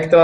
estão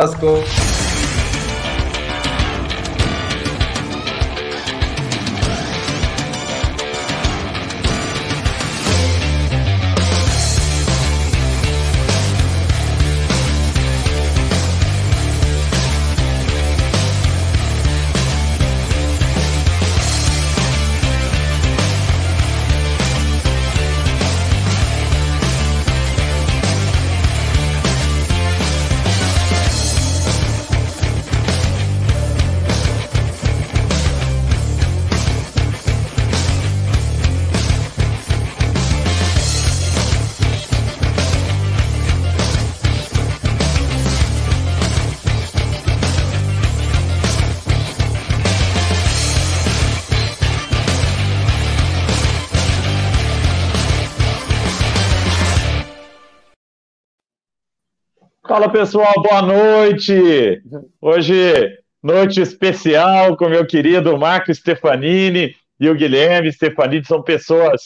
Fala pessoal, boa noite. Hoje, noite especial com meu querido Marco Stefanini e o Guilherme Stefanini. São pessoas,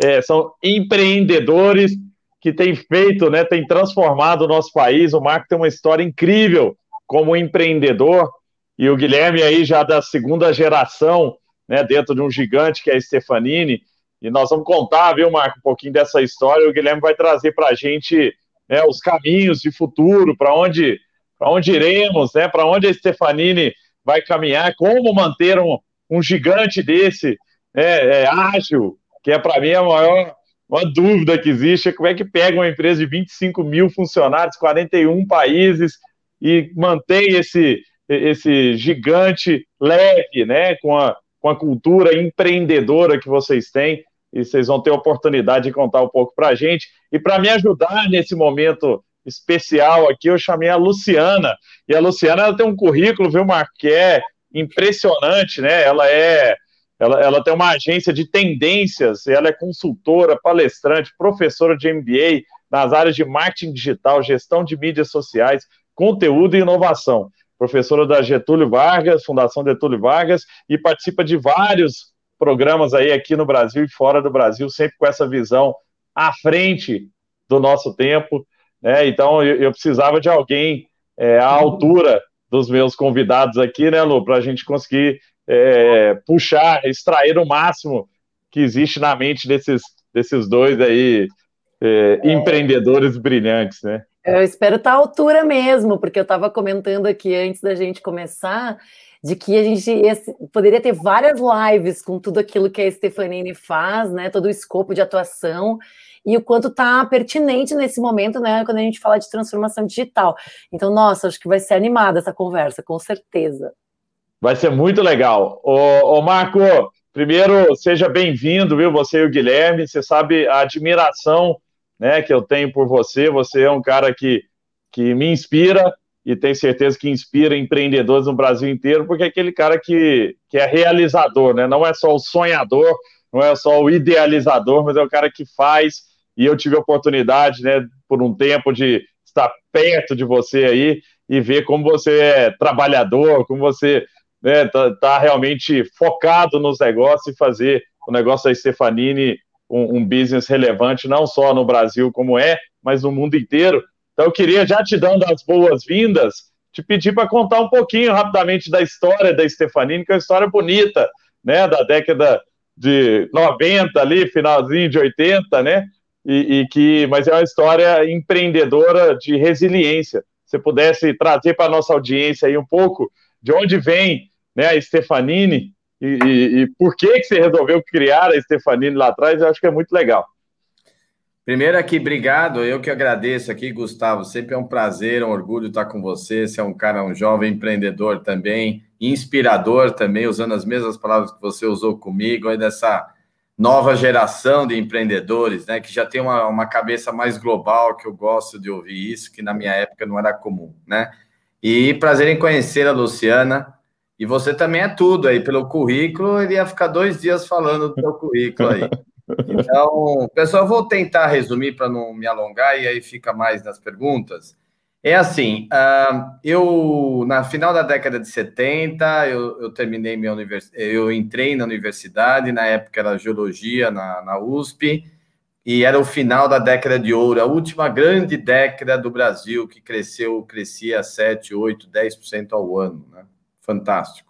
é, são empreendedores que têm feito, né, têm transformado o nosso país. O Marco tem uma história incrível como empreendedor e o Guilherme aí já da segunda geração, né, dentro de um gigante que é a Stefanini. E nós vamos contar, viu, Marco, um pouquinho dessa história. O Guilherme vai trazer para a gente né, os caminhos de futuro, para onde, onde iremos, né, para onde a Stefanini vai caminhar, como manter um, um gigante desse né, é, ágil, que é para mim a maior uma dúvida que existe, é como é que pega uma empresa de 25 mil funcionários, 41 países, e mantém esse, esse gigante leve, né, com a, com a cultura empreendedora que vocês têm e vocês vão ter a oportunidade de contar um pouco para a gente. E para me ajudar nesse momento especial aqui, eu chamei a Luciana. E a Luciana ela tem um currículo, viu, Marco, que é impressionante, né? Ela é. Ela, ela tem uma agência de tendências, ela é consultora, palestrante, professora de MBA nas áreas de marketing digital, gestão de mídias sociais, conteúdo e inovação. Professora da Getúlio Vargas, Fundação Getúlio Vargas, e participa de vários programas aí aqui no Brasil e fora do Brasil, sempre com essa visão à frente do nosso tempo. Né? Então, eu, eu precisava de alguém é, à altura dos meus convidados aqui, né, Lu, para a gente conseguir é, puxar, extrair o máximo que existe na mente desses, desses dois aí é, é. empreendedores brilhantes, né? Eu espero estar à altura mesmo, porque eu estava comentando aqui antes da gente começar de que a gente poderia ter várias lives com tudo aquilo que a Stefanini faz, né? Todo o escopo de atuação e o quanto está pertinente nesse momento, né? Quando a gente fala de transformação digital. Então, nossa, acho que vai ser animada essa conversa, com certeza. Vai ser muito legal. Ô, ô Marco, primeiro, seja bem-vindo, viu? Você e o Guilherme. Você sabe a admiração né, que eu tenho por você. Você é um cara que, que me inspira e tenho certeza que inspira empreendedores no Brasil inteiro, porque é aquele cara que, que é realizador, né? Não é só o sonhador, não é só o idealizador, mas é o cara que faz. E eu tive a oportunidade, né, por um tempo, de estar perto de você aí e ver como você é trabalhador, como você né, tá, tá realmente focado nos negócios e fazer o negócio da Stefanini um, um business relevante, não só no Brasil como é, mas no mundo inteiro. Então, eu queria, já te dando as boas-vindas, te pedir para contar um pouquinho rapidamente da história da Stefanini, que é uma história bonita, né, da década de 90 ali, finalzinho de 80, né, e, e que, mas é uma história empreendedora de resiliência. Se pudesse trazer para a nossa audiência aí um pouco de onde vem né, a Stefanini e, e, e por que, que você resolveu criar a Stefanini lá atrás, eu acho que é muito legal. Primeiro aqui, obrigado. Eu que agradeço aqui, Gustavo. Sempre é um prazer, um orgulho estar com você. Você é um cara, um jovem empreendedor também, inspirador também, usando as mesmas palavras que você usou comigo, aí dessa nova geração de empreendedores, né? Que já tem uma, uma cabeça mais global, que eu gosto de ouvir isso, que na minha época não era comum, né? E prazer em conhecer a Luciana. E você também é tudo aí, pelo currículo, ele ia ficar dois dias falando do seu currículo aí. Então, pessoal, vou tentar resumir para não me alongar e aí fica mais nas perguntas. É assim, eu na final da década de 70, eu, eu terminei minha universidade, eu entrei na universidade, na época era geologia na, na USP, e era o final da década de ouro, a última grande década do Brasil, que cresceu, crescia 7, 8, 10% ao ano. Né? Fantástico.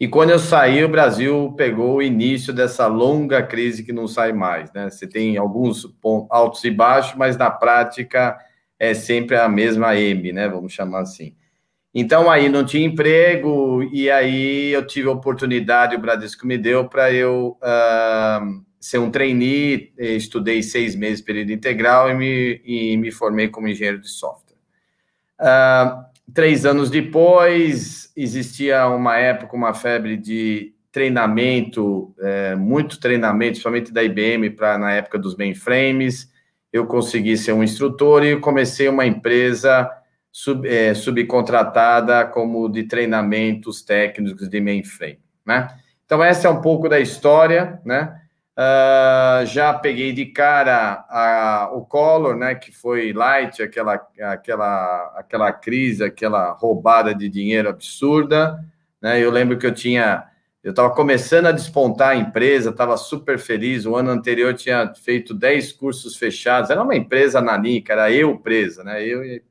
E quando eu saí, o Brasil pegou o início dessa longa crise que não sai mais. Né? Você tem alguns altos e baixos, mas na prática é sempre a mesma M, né? Vamos chamar assim. Então aí não tinha emprego, e aí eu tive a oportunidade, o Bradesco me deu para eu uh, ser um trainee, estudei seis meses período integral e me, e me formei como engenheiro de software. Uh, três anos depois, existia uma época, uma febre de treinamento, é, muito treinamento, principalmente da IBM, para na época dos mainframes. Eu consegui ser um instrutor e comecei uma empresa sub, é, subcontratada como de treinamentos técnicos de mainframe, né? Então, essa é um pouco da história, né? Uh, já peguei de cara a, o Collor, né, que foi light, aquela, aquela, aquela crise, aquela roubada de dinheiro absurda. Né? Eu lembro que eu tinha, eu estava começando a despontar a empresa, estava super feliz. O ano anterior tinha feito 10 cursos fechados, era uma empresa nanica, era eu presa, né? Eu e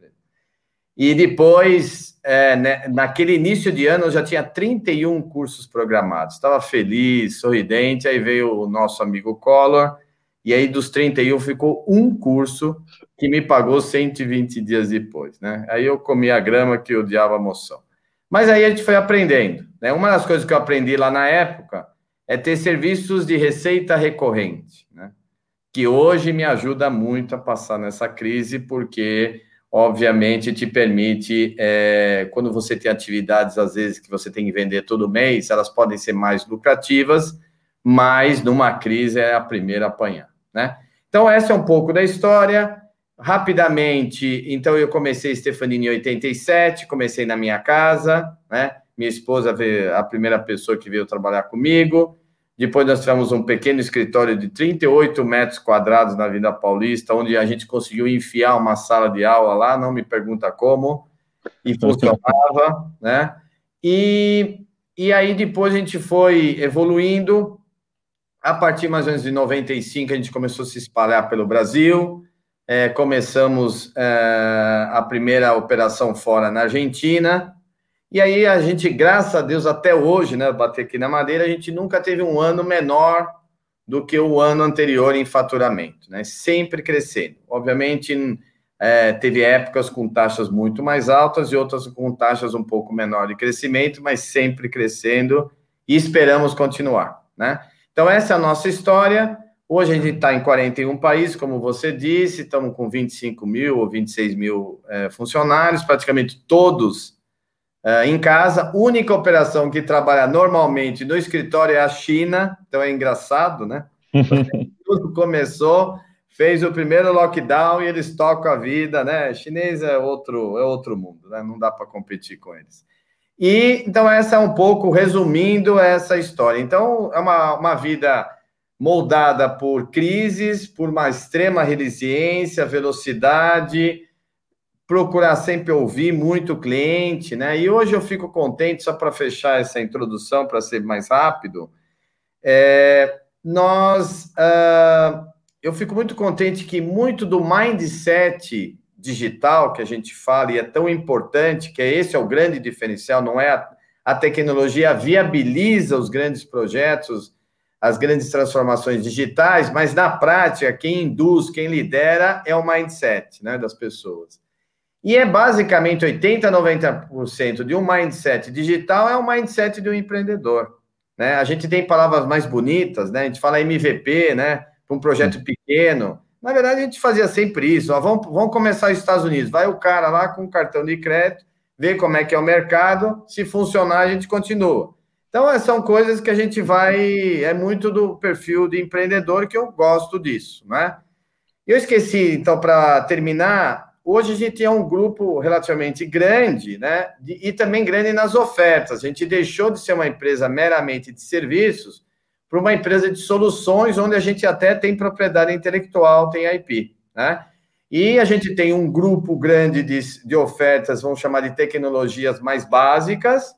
e depois, é, né, naquele início de ano, eu já tinha 31 cursos programados. Estava feliz, sorridente. Aí veio o nosso amigo Collor, e aí dos 31 ficou um curso que me pagou 120 dias depois. Né? Aí eu comi a grama que odiava a moção. Mas aí a gente foi aprendendo. Né? Uma das coisas que eu aprendi lá na época é ter serviços de receita recorrente, né? que hoje me ajuda muito a passar nessa crise, porque obviamente te permite, é, quando você tem atividades, às vezes, que você tem que vender todo mês, elas podem ser mais lucrativas, mas numa crise é a primeira a apanhar, né? Então, essa é um pouco da história. Rapidamente, então eu comecei Stefanini em 87, comecei na minha casa, né? Minha esposa veio a primeira pessoa que veio trabalhar comigo. Depois nós tivemos um pequeno escritório de 38 metros quadrados na Vida Paulista, onde a gente conseguiu enfiar uma sala de aula lá, não me pergunta como, e funcionava, né? E, e aí depois a gente foi evoluindo. A partir mais ou menos de 95, a gente começou a se espalhar pelo Brasil. É, começamos é, a primeira operação fora na Argentina, e aí a gente, graças a Deus, até hoje, né, bater aqui na madeira, a gente nunca teve um ano menor do que o ano anterior em faturamento, né? Sempre crescendo. Obviamente, é, teve épocas com taxas muito mais altas e outras com taxas um pouco menor de crescimento, mas sempre crescendo e esperamos continuar, né? Então, essa é a nossa história. Hoje a gente está em 41 países, como você disse, estamos com 25 mil ou 26 mil é, funcionários, praticamente todos Uh, em casa, única operação que trabalha normalmente no escritório é a China, então é engraçado, né? Tudo começou, fez o primeiro lockdown e eles tocam a vida, né? Chinês é outro, é outro mundo, né? Não dá para competir com eles. E então essa é um pouco resumindo essa história. Então é uma, uma vida moldada por crises, por uma extrema resiliência, velocidade, procurar sempre ouvir muito cliente, né? E hoje eu fico contente, só para fechar essa introdução, para ser mais rápido, é, nós, uh, eu fico muito contente que muito do mindset digital que a gente fala e é tão importante, que é esse é o grande diferencial, não é a, a tecnologia viabiliza os grandes projetos, as grandes transformações digitais, mas na prática quem induz, quem lidera é o mindset, né, das pessoas. E é basicamente 80, 90% de um mindset digital é o mindset de um empreendedor. Né? A gente tem palavras mais bonitas, né? A gente fala MVP, né? Para um projeto pequeno. Na verdade, a gente fazia sempre isso. Ó, vamos, vamos começar nos Estados Unidos. Vai o cara lá com cartão de crédito, vê como é que é o mercado. Se funcionar, a gente continua. Então, são coisas que a gente vai. É muito do perfil de empreendedor que eu gosto disso, né? Eu esqueci, então, para terminar, Hoje a gente é um grupo relativamente grande, né? E também grande nas ofertas. A gente deixou de ser uma empresa meramente de serviços para uma empresa de soluções, onde a gente até tem propriedade intelectual, tem IP, né? E a gente tem um grupo grande de, de ofertas, vamos chamar de tecnologias mais básicas,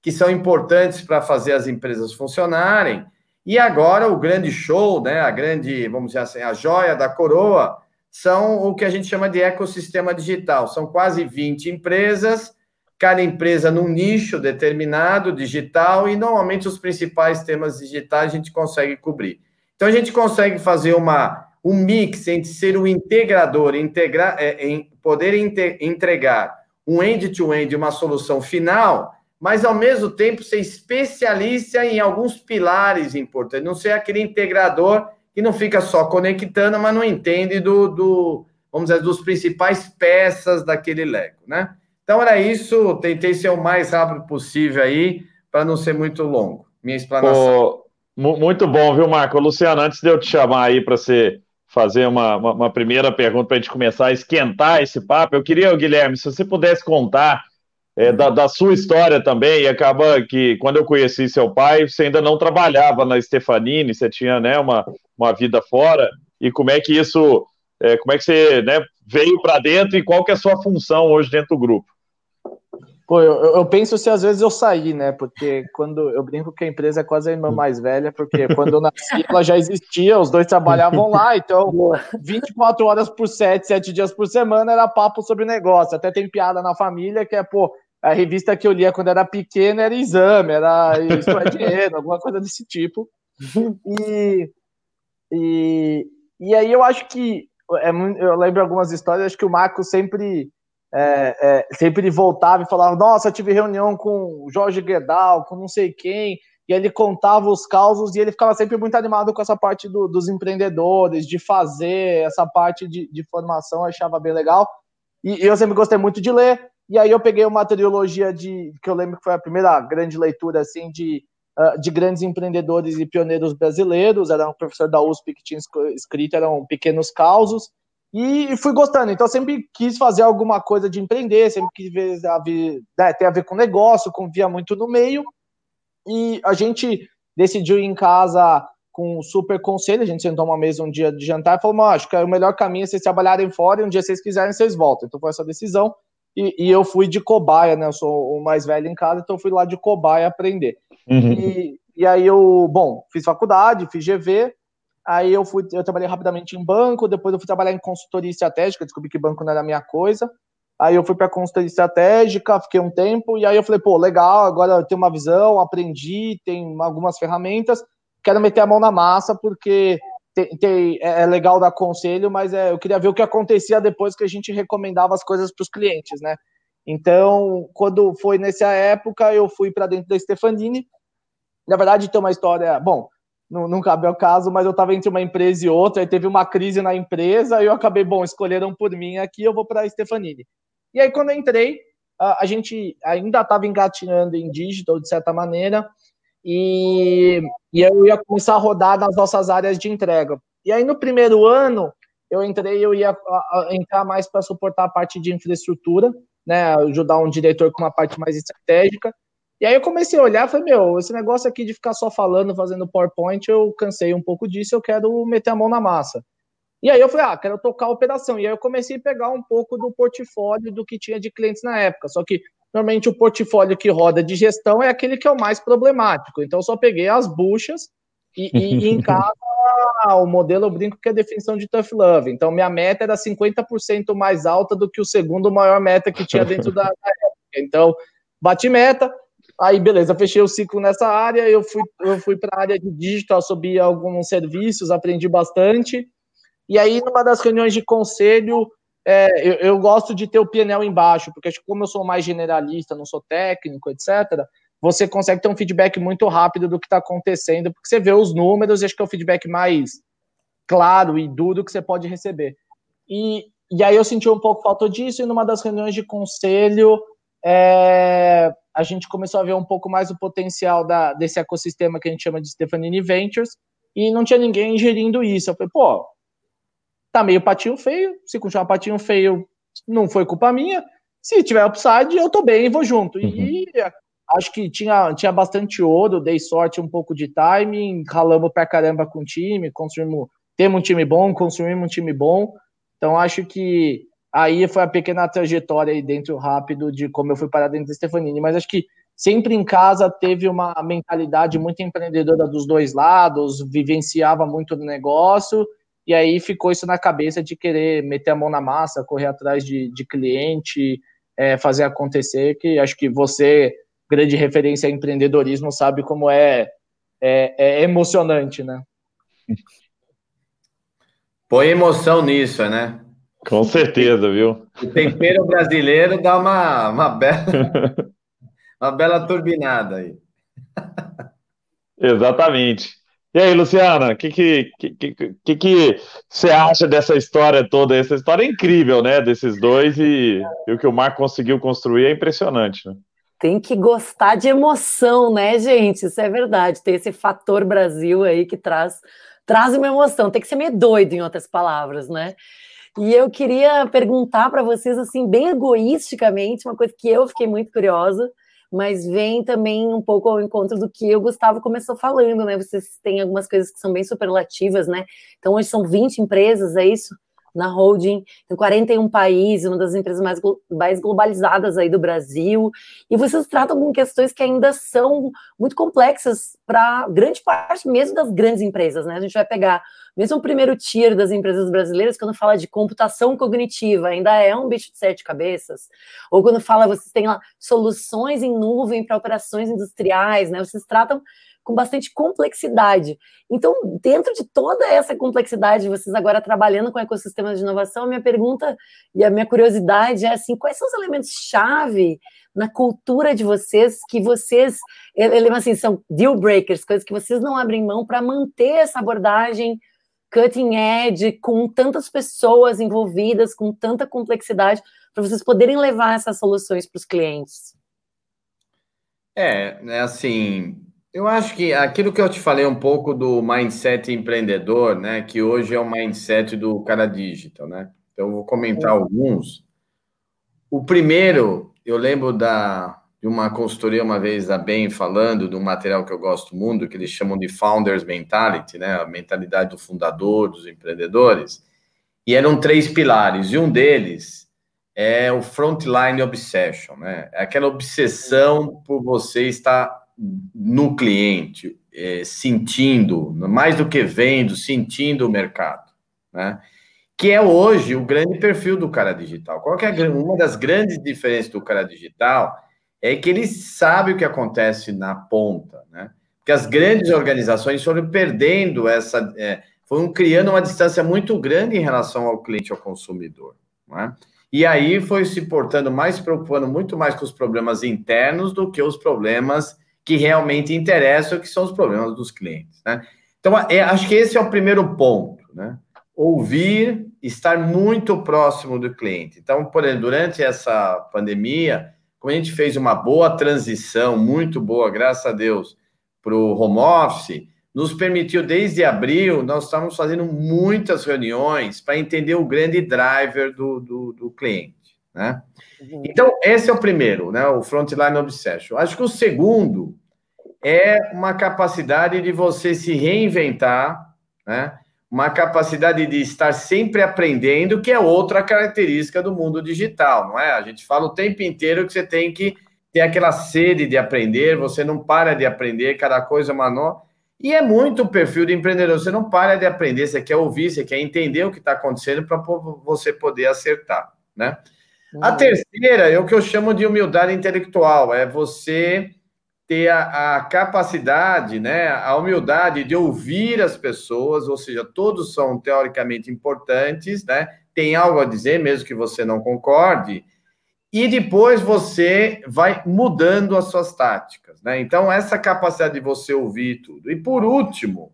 que são importantes para fazer as empresas funcionarem. E agora o grande show, né, a grande, vamos dizer assim, a joia da coroa, são o que a gente chama de ecossistema digital. São quase 20 empresas, cada empresa num nicho determinado digital, e normalmente os principais temas digitais a gente consegue cobrir. Então a gente consegue fazer uma, um mix entre ser um integrador, integrar, é, em poder entregar um end-to-end, -end, uma solução final, mas ao mesmo tempo ser especialista em alguns pilares importantes, não ser aquele integrador que não fica só conectando, mas não entende do, do vamos dizer, dos principais peças daquele Lego, né? Então era isso, tentei ser o mais rápido possível aí, para não ser muito longo. Minha explanação. muito bom, viu, Marco? Luciano, antes de eu te chamar aí para você fazer uma, uma, uma primeira pergunta para a gente começar a esquentar esse papo, eu queria, Guilherme, se você pudesse contar é, da, da, sua história também, e acaba que quando eu conheci seu pai, você ainda não trabalhava na Stefanini, você tinha né, uma, uma vida fora, e como é que isso, é, como é que você né, veio para dentro e qual que é a sua função hoje dentro do grupo? Pô, eu, eu, penso se às vezes eu saí, né? Porque quando eu brinco que a empresa é quase a irmã mais velha, porque quando eu nasci ela já existia, os dois trabalhavam lá, então 24 horas por 7, 7 dias por semana era papo sobre negócio. Até tem piada na família que é, pô, a revista que eu lia quando era pequena era exame, era isso é dinheiro, alguma coisa desse tipo. E, e, e aí eu acho que é, eu lembro algumas histórias, acho que o Marco sempre é, é, sempre voltava e falava, nossa, tive reunião com o Jorge Guedal, com não sei quem, e ele contava os causos e ele ficava sempre muito animado com essa parte do, dos empreendedores, de fazer essa parte de, de formação, achava bem legal. E, e eu sempre gostei muito de ler, e aí eu peguei uma trilogia de que eu lembro que foi a primeira grande leitura assim de, uh, de grandes empreendedores e pioneiros brasileiros. Era um professor da USP que tinha escrito, eram pequenos causos. E fui gostando, então sempre quis fazer alguma coisa de empreender, sempre quis ver, né, ter a ver com negócio, convia muito no meio. E a gente decidiu ir em casa com um super conselho, a gente sentou uma mesa um dia de jantar e falou, acho que é o melhor caminho é vocês trabalharem fora e um dia vocês quiserem, vocês voltam. Então foi essa decisão. E, e, eu fui de cobaia, né? Eu sou o mais velho em casa, então fui lá de cobaia aprender. Uhum. E, e aí eu, bom, fiz faculdade, fiz GV, aí eu fui, eu trabalhei rapidamente em banco, depois eu fui trabalhar em consultoria estratégica, descobri que banco não era a minha coisa. Aí eu fui para consultoria estratégica, fiquei um tempo, e aí eu falei, pô, legal, agora eu tenho uma visão, aprendi, tem algumas ferramentas, quero meter a mão na massa, porque tem, tem, é, é legal dar conselho, mas é, eu queria ver o que acontecia depois que a gente recomendava as coisas para os clientes, né? Então, quando foi nessa época, eu fui para dentro da Stefanini. Na verdade, tem uma história. Bom, não, não cabe ao caso, mas eu estava entre uma empresa e outra, aí teve uma crise na empresa, e eu acabei, bom, escolheram por mim aqui, eu vou para a Stefanini. E aí, quando eu entrei, a, a gente ainda estava engatinhando em digital, de certa maneira, e, e eu ia começar a rodar nas nossas áreas de entrega. E aí, no primeiro ano, eu entrei, eu ia a, a, entrar mais para suportar a parte de infraestrutura, né, ajudar um diretor com uma parte mais estratégica. E aí eu comecei a olhar, falei, meu, esse negócio aqui de ficar só falando, fazendo PowerPoint, eu cansei um pouco disso, eu quero meter a mão na massa. E aí eu falei, ah, quero tocar a operação. E aí eu comecei a pegar um pouco do portfólio do que tinha de clientes na época. Só que normalmente o portfólio que roda de gestão é aquele que é o mais problemático. Então, eu só peguei as buchas e, e, e em casa o modelo eu brinco que é a definição de tough love. Então, minha meta era 50% mais alta do que o segundo maior meta que tinha dentro da, da época. Então, bati meta, aí beleza, fechei o ciclo nessa área, eu fui, eu fui para a área de digital, subi alguns serviços, aprendi bastante. E aí, numa das reuniões de conselho, é, eu, eu, gosto de ter o PNL embaixo, porque acho que como eu sou mais generalista, não sou técnico, etc., você consegue ter um feedback muito rápido do que está acontecendo, porque você vê os números e acho que é o feedback mais claro e duro que você pode receber. E, e aí eu senti um pouco falta disso, e numa das reuniões de conselho, é, a gente começou a ver um pouco mais o potencial da, desse ecossistema que a gente chama de Stefanini Ventures, e não tinha ninguém gerindo isso. Eu falei, pô, tá meio patinho feio. Se continuar patinho feio, não foi culpa minha. Se tiver upside, eu tô bem e vou junto. Uhum. E acho que tinha, tinha bastante ouro, dei sorte um pouco de timing, ralamos pra caramba com o time, construímos, temos um time bom, construímos um time bom. Então acho que aí foi a pequena trajetória aí dentro rápido de como eu fui parar dentro da Stefanini. Mas acho que sempre em casa teve uma mentalidade muito empreendedora dos dois lados, vivenciava muito no negócio, e aí ficou isso na cabeça de querer meter a mão na massa, correr atrás de, de cliente, é, fazer acontecer, que acho que você, grande referência em empreendedorismo, sabe como é, é, é emocionante, né? Põe emoção nisso, né? Com certeza, viu? O tempero brasileiro dá uma, uma bela uma bela turbinada aí. Exatamente. E aí, Luciana, o que, que, que, que, que você acha dessa história toda? Essa história é incrível, né? Desses dois e, e o que o Marco conseguiu construir é impressionante, né? Tem que gostar de emoção, né, gente? Isso é verdade. Tem esse fator Brasil aí que traz, traz uma emoção. Tem que ser meio doido, em outras palavras, né? E eu queria perguntar para vocês, assim, bem egoisticamente, uma coisa que eu fiquei muito curiosa mas vem também um pouco ao encontro do que o Gustavo começou falando, né? Vocês têm algumas coisas que são bem superlativas, né? Então, hoje são 20 empresas, é isso? Na holding, em 41 países, uma das empresas mais, mais globalizadas aí do Brasil, e vocês tratam com questões que ainda são muito complexas para grande parte mesmo das grandes empresas, né? A gente vai pegar mesmo o primeiro tier das empresas brasileiras, quando fala de computação cognitiva, ainda é um bicho de sete cabeças. Ou quando fala, vocês têm lá soluções em nuvem para operações industriais, né? Vocês tratam com bastante complexidade. Então, dentro de toda essa complexidade, vocês agora trabalhando com ecossistemas de inovação, a minha pergunta e a minha curiosidade é assim, quais são os elementos chave na cultura de vocês que vocês, assim, são deal breakers, coisas que vocês não abrem mão para manter essa abordagem cutting edge, com tantas pessoas envolvidas, com tanta complexidade, para vocês poderem levar essas soluções para os clientes? É, é assim, eu acho que aquilo que eu te falei um pouco do mindset empreendedor, né, que hoje é o mindset do cara digital, né? Então eu vou comentar alguns. O primeiro, eu lembro da de uma consultoria uma vez da Bem falando de um material que eu gosto muito, que eles chamam de Founders Mentality, né? A mentalidade do fundador, dos empreendedores. E eram três pilares, e um deles é o Frontline Obsession, né? É aquela obsessão por você estar no cliente, é, sentindo, mais do que vendo, sentindo o mercado, né? Que é hoje o grande perfil do cara digital. Qual é uma das grandes diferenças do cara digital? é que ele sabe o que acontece na ponta, né? Porque as grandes organizações foram perdendo essa, é, foram criando uma distância muito grande em relação ao cliente, ao consumidor, né? E aí foi se portando mais, se preocupando muito mais com os problemas internos do que os problemas que realmente interessam, que são os problemas dos clientes, né? Então, é, acho que esse é o primeiro ponto, né? Ouvir, estar muito próximo do cliente. Então, por exemplo, durante essa pandemia, como a gente fez uma boa transição, muito boa, graças a Deus, para o home office, nos permitiu, desde abril, nós estávamos fazendo muitas reuniões para entender o grande driver do, do, do cliente. Né? Uhum. Então, esse é o primeiro, né? o Frontline Obsession. Acho que o segundo é uma capacidade de você se reinventar, né? uma capacidade de estar sempre aprendendo, que é outra característica do mundo digital, não é? A gente fala o tempo inteiro que você tem que ter aquela sede de aprender, você não para de aprender, cada coisa é uma nova. E é muito o perfil do empreendedor, você não para de aprender, você quer ouvir, você quer entender o que está acontecendo para você poder acertar, né? A uhum. terceira é o que eu chamo de humildade intelectual, é você ter a, a, capacidade, né, a humildade de ouvir as pessoas, ou seja, todos são teoricamente importantes, né, tem algo a dizer, mesmo que você não concorde, e depois você vai mudando as suas táticas, né? Então, essa capacidade de você ouvir tudo. E por último,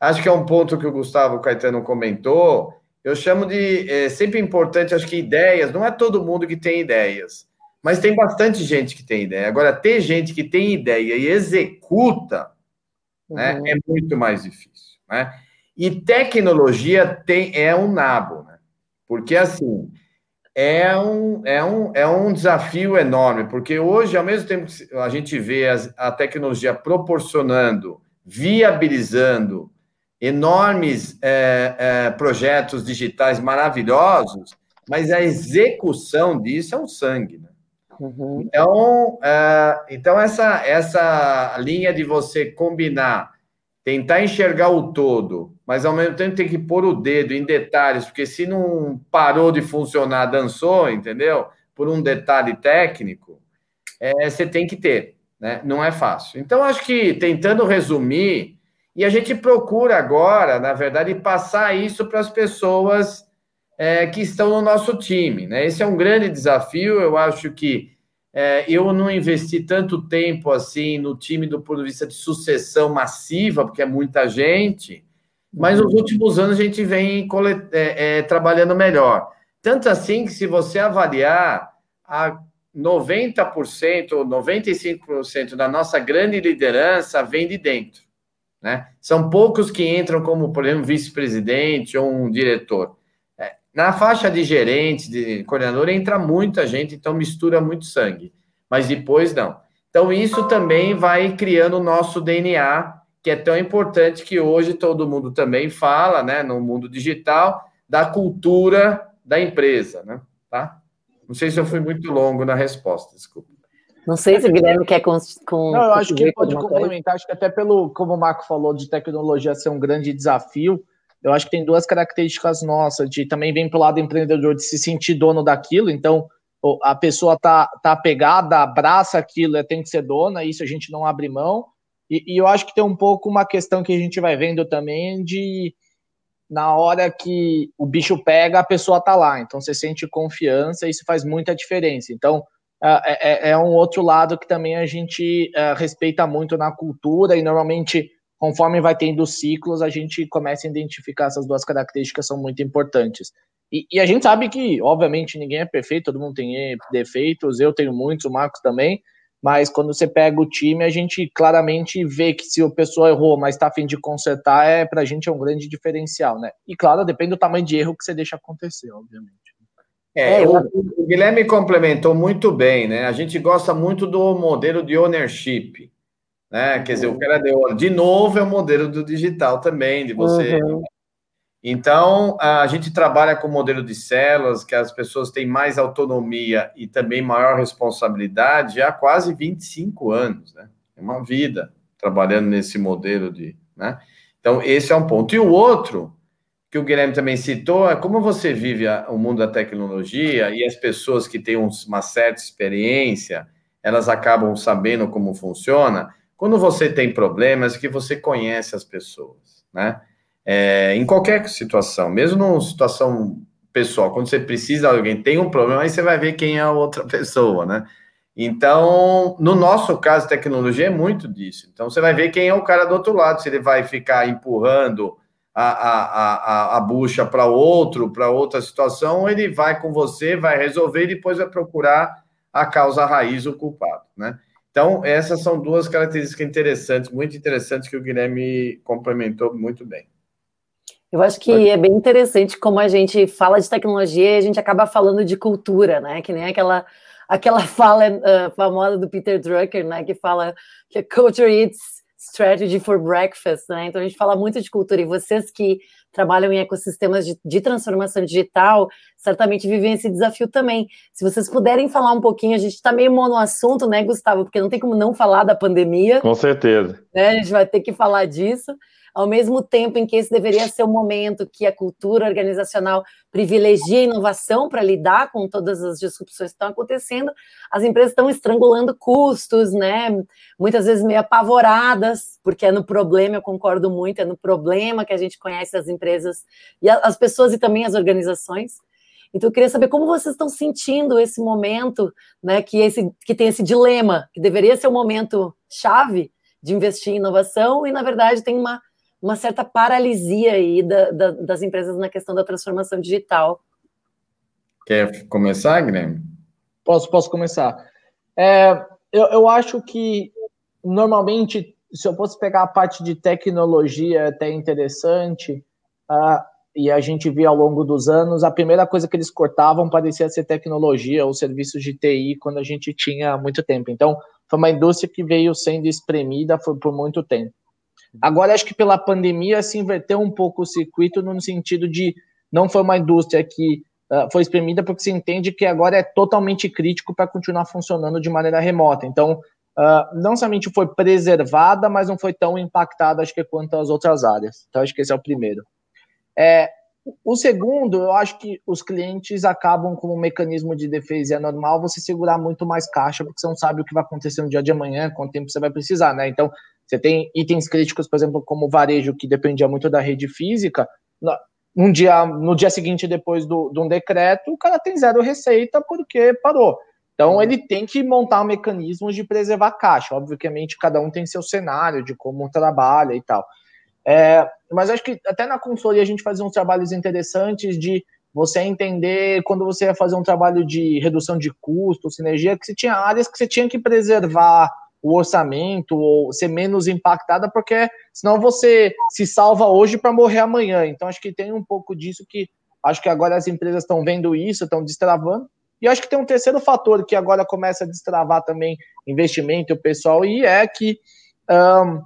acho que é um ponto que o Gustavo Caetano comentou, eu chamo de é, sempre importante, acho que ideias, não é todo mundo que tem ideias. Mas tem bastante gente que tem ideia. Agora, ter gente que tem ideia e executa né, uhum. né, é muito mais difícil. Né? E tecnologia tem, é um nabo, né? Porque assim é um, é, um, é um desafio enorme, porque hoje, ao mesmo tempo que a gente vê a, a tecnologia proporcionando, viabilizando enormes é, é, projetos digitais maravilhosos, mas a execução disso é um sangue, né? Uhum. Então, uh, então essa, essa linha de você combinar, tentar enxergar o todo, mas ao mesmo tempo tem que pôr o dedo em detalhes, porque se não parou de funcionar, dançou, entendeu? Por um detalhe técnico, é, você tem que ter, né? Não é fácil. Então, acho que tentando resumir, e a gente procura agora, na verdade, passar isso para as pessoas é, que estão no nosso time. Né? Esse é um grande desafio. Eu acho que é, eu não investi tanto tempo assim no time do ponto de vista de sucessão massiva, porque é muita gente, mas nos últimos anos a gente vem é, é, trabalhando melhor. Tanto assim que, se você avaliar, a 90% ou 95% da nossa grande liderança vem de dentro. Né? São poucos que entram como, por exemplo, vice-presidente ou um diretor. É, na faixa de gerente, de coordenador, entra muita gente, então mistura muito sangue. Mas depois não. Então, isso também vai criando o nosso DNA, que é tão importante que hoje todo mundo também fala, né, no mundo digital, da cultura da empresa, né? Tá? Não sei se eu fui muito longo na resposta, desculpa. Não sei se o Guilherme quer com. com Não, eu acho que pode complementar. Acho que até pelo, como o Marco falou, de tecnologia ser um grande desafio, eu acho que tem duas características nossas, de também vem para o lado empreendedor de se sentir dono daquilo, então a pessoa tá, tá apegada, abraça aquilo, tem que ser dona, isso a gente não abre mão. E, e eu acho que tem um pouco uma questão que a gente vai vendo também de na hora que o bicho pega, a pessoa tá lá. Então você sente confiança e isso faz muita diferença. Então é, é, é, um outro lado que também a gente é, respeita muito na cultura e normalmente, conforme vai tendo ciclos, a gente começa a identificar essas duas características são muito importantes. E, e, a gente sabe que, obviamente, ninguém é perfeito, todo mundo tem defeitos, eu tenho muitos, o Marcos também, mas quando você pega o time, a gente claramente vê que se a pessoa errou, mas está a fim de consertar, é, para a gente é um grande diferencial, né? E claro, depende do tamanho de erro que você deixa acontecer, obviamente. É, é, o, o, Guilherme complementou muito bem, né? A gente gosta muito do modelo de ownership, né? Quer dizer, o cara deu. De novo, é o modelo do digital também, de você. Uhum. Então, a gente trabalha com o modelo de células, que as pessoas têm mais autonomia e também maior responsabilidade há quase 25 anos, né? É uma vida trabalhando nesse modelo de. Né? Então, esse é um ponto. E o outro que o Guilherme também citou, é como você vive a, o mundo da tecnologia e as pessoas que têm uma certa experiência, elas acabam sabendo como funciona. Quando você tem problemas, que você conhece as pessoas, né? É, em qualquer situação, mesmo numa situação pessoal, quando você precisa de alguém, tem um problema, aí você vai ver quem é a outra pessoa, né? Então, no nosso caso, tecnologia é muito disso. Então, você vai ver quem é o cara do outro lado, se ele vai ficar empurrando a, a, a, a bucha para outro, para outra situação, ele vai com você, vai resolver e depois vai procurar a causa raiz, o culpado, né? Então, essas são duas características interessantes, muito interessantes, que o Guilherme complementou muito bem. Eu acho que é bem interessante como a gente fala de tecnologia e a gente acaba falando de cultura, né? Que nem aquela, aquela fala uh, famosa do Peter Drucker, né? Que fala que a culture eats strategy for breakfast, né? Então a gente fala muito de cultura e vocês que trabalham em ecossistemas de, de, transformação digital certamente vivem esse desafio também. Se vocês puderem falar um pouquinho, a gente está meio mono assunto, né, Gustavo? Porque não tem como não falar da pandemia. Com certeza. Né? A gente vai ter que falar disso ao mesmo tempo em que esse deveria ser o momento que a cultura organizacional privilegia a inovação para lidar com todas as disrupções que estão acontecendo, as empresas estão estrangulando custos, né? Muitas vezes meio apavoradas, porque é no problema, eu concordo muito, é no problema que a gente conhece as empresas e as pessoas e também as organizações. Então, eu queria saber como vocês estão sentindo esse momento, né, que, esse, que tem esse dilema, que deveria ser o um momento chave de investir em inovação, e na verdade tem uma uma certa paralisia aí da, da, das empresas na questão da transformação digital. Quer começar, Guilherme? Posso, posso começar. É, eu, eu acho que, normalmente, se eu fosse pegar a parte de tecnologia, é até interessante, uh, e a gente via ao longo dos anos, a primeira coisa que eles cortavam parecia ser tecnologia ou serviços de TI quando a gente tinha muito tempo. Então, foi uma indústria que veio sendo espremida por, por muito tempo. Agora, acho que pela pandemia se inverteu um pouco o circuito no sentido de não foi uma indústria que uh, foi espremida porque se entende que agora é totalmente crítico para continuar funcionando de maneira remota. Então, uh, não somente foi preservada, mas não foi tão impactada, acho que quanto as outras áreas. Então, acho que esse é o primeiro. É, o segundo, eu acho que os clientes acabam com um mecanismo de defesa e é normal você segurar muito mais caixa, porque você não sabe o que vai acontecer no dia de amanhã, quanto tempo você vai precisar, né? Então, você tem itens críticos, por exemplo, como varejo, que dependia muito da rede física. Um dia, no dia seguinte, depois do, de um decreto, o cara tem zero receita porque parou. Então, ele tem que montar um mecanismo de preservar caixa. Obviamente, cada um tem seu cenário de como trabalha e tal. É, mas acho que até na consultoria a gente fazia uns trabalhos interessantes de você entender quando você ia fazer um trabalho de redução de custo, sinergia, que você tinha áreas que você tinha que preservar o orçamento ou ser menos impactada, porque senão você se salva hoje para morrer amanhã. Então acho que tem um pouco disso que acho que agora as empresas estão vendo isso, estão destravando. E acho que tem um terceiro fator que agora começa a destravar também investimento, o pessoal, e é que um,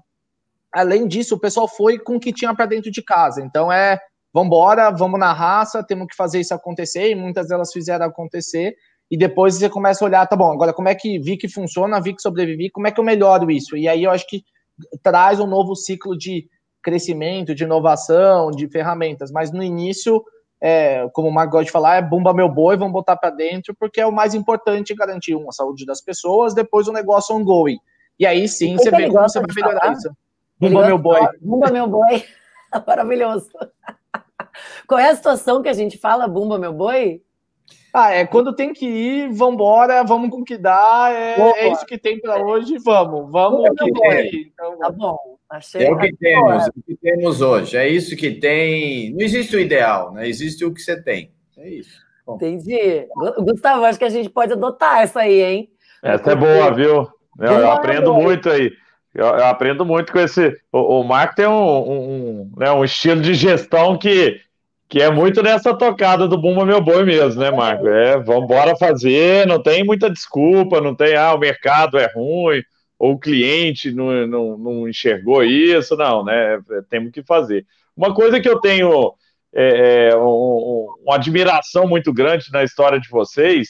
além disso, o pessoal foi com o que tinha para dentro de casa. Então é, vamos embora, vamos na raça, temos que fazer isso acontecer, e muitas delas fizeram acontecer. E depois você começa a olhar, tá bom, agora como é que vi que funciona, vi que sobrevivi, como é que eu melhoro isso? E aí eu acho que traz um novo ciclo de crescimento, de inovação, de ferramentas. Mas no início, é, como o Marco gosta de falar, é bomba meu boi, vamos botar para dentro, porque é o mais importante garantir, uma, a saúde das pessoas, depois o negócio ongoing. E aí sim você vê como você vai melhorar falar? isso. Bumba meu boi. Bumba meu boi. Maravilhoso. Qual é a situação que a gente fala bumba meu boi? Ah, é quando tem que ir, vambora, vamos com o que dá, é, é isso que tem para hoje, vamos, vamos o que tem. Então, tá bom, achei. É o que temos, o que temos hoje, é isso que tem. Não existe o ideal, né? Existe o que você tem. É isso. Bom. Entendi. Gustavo, acho que a gente pode adotar essa aí, hein? Essa é boa, viu? Eu, eu aprendo muito aí. Eu, eu, aprendo muito com esse. O, o Marco tem um, um, né, um estilo de gestão que, que é muito nessa tocada do Bumba Meu Boi mesmo, né, Marco? É, vamos embora fazer, não tem muita desculpa, não tem, ah, o mercado é ruim, ou o cliente não, não, não enxergou isso, não, né? É, temos que fazer. Uma coisa que eu tenho é, é um, uma admiração muito grande na história de vocês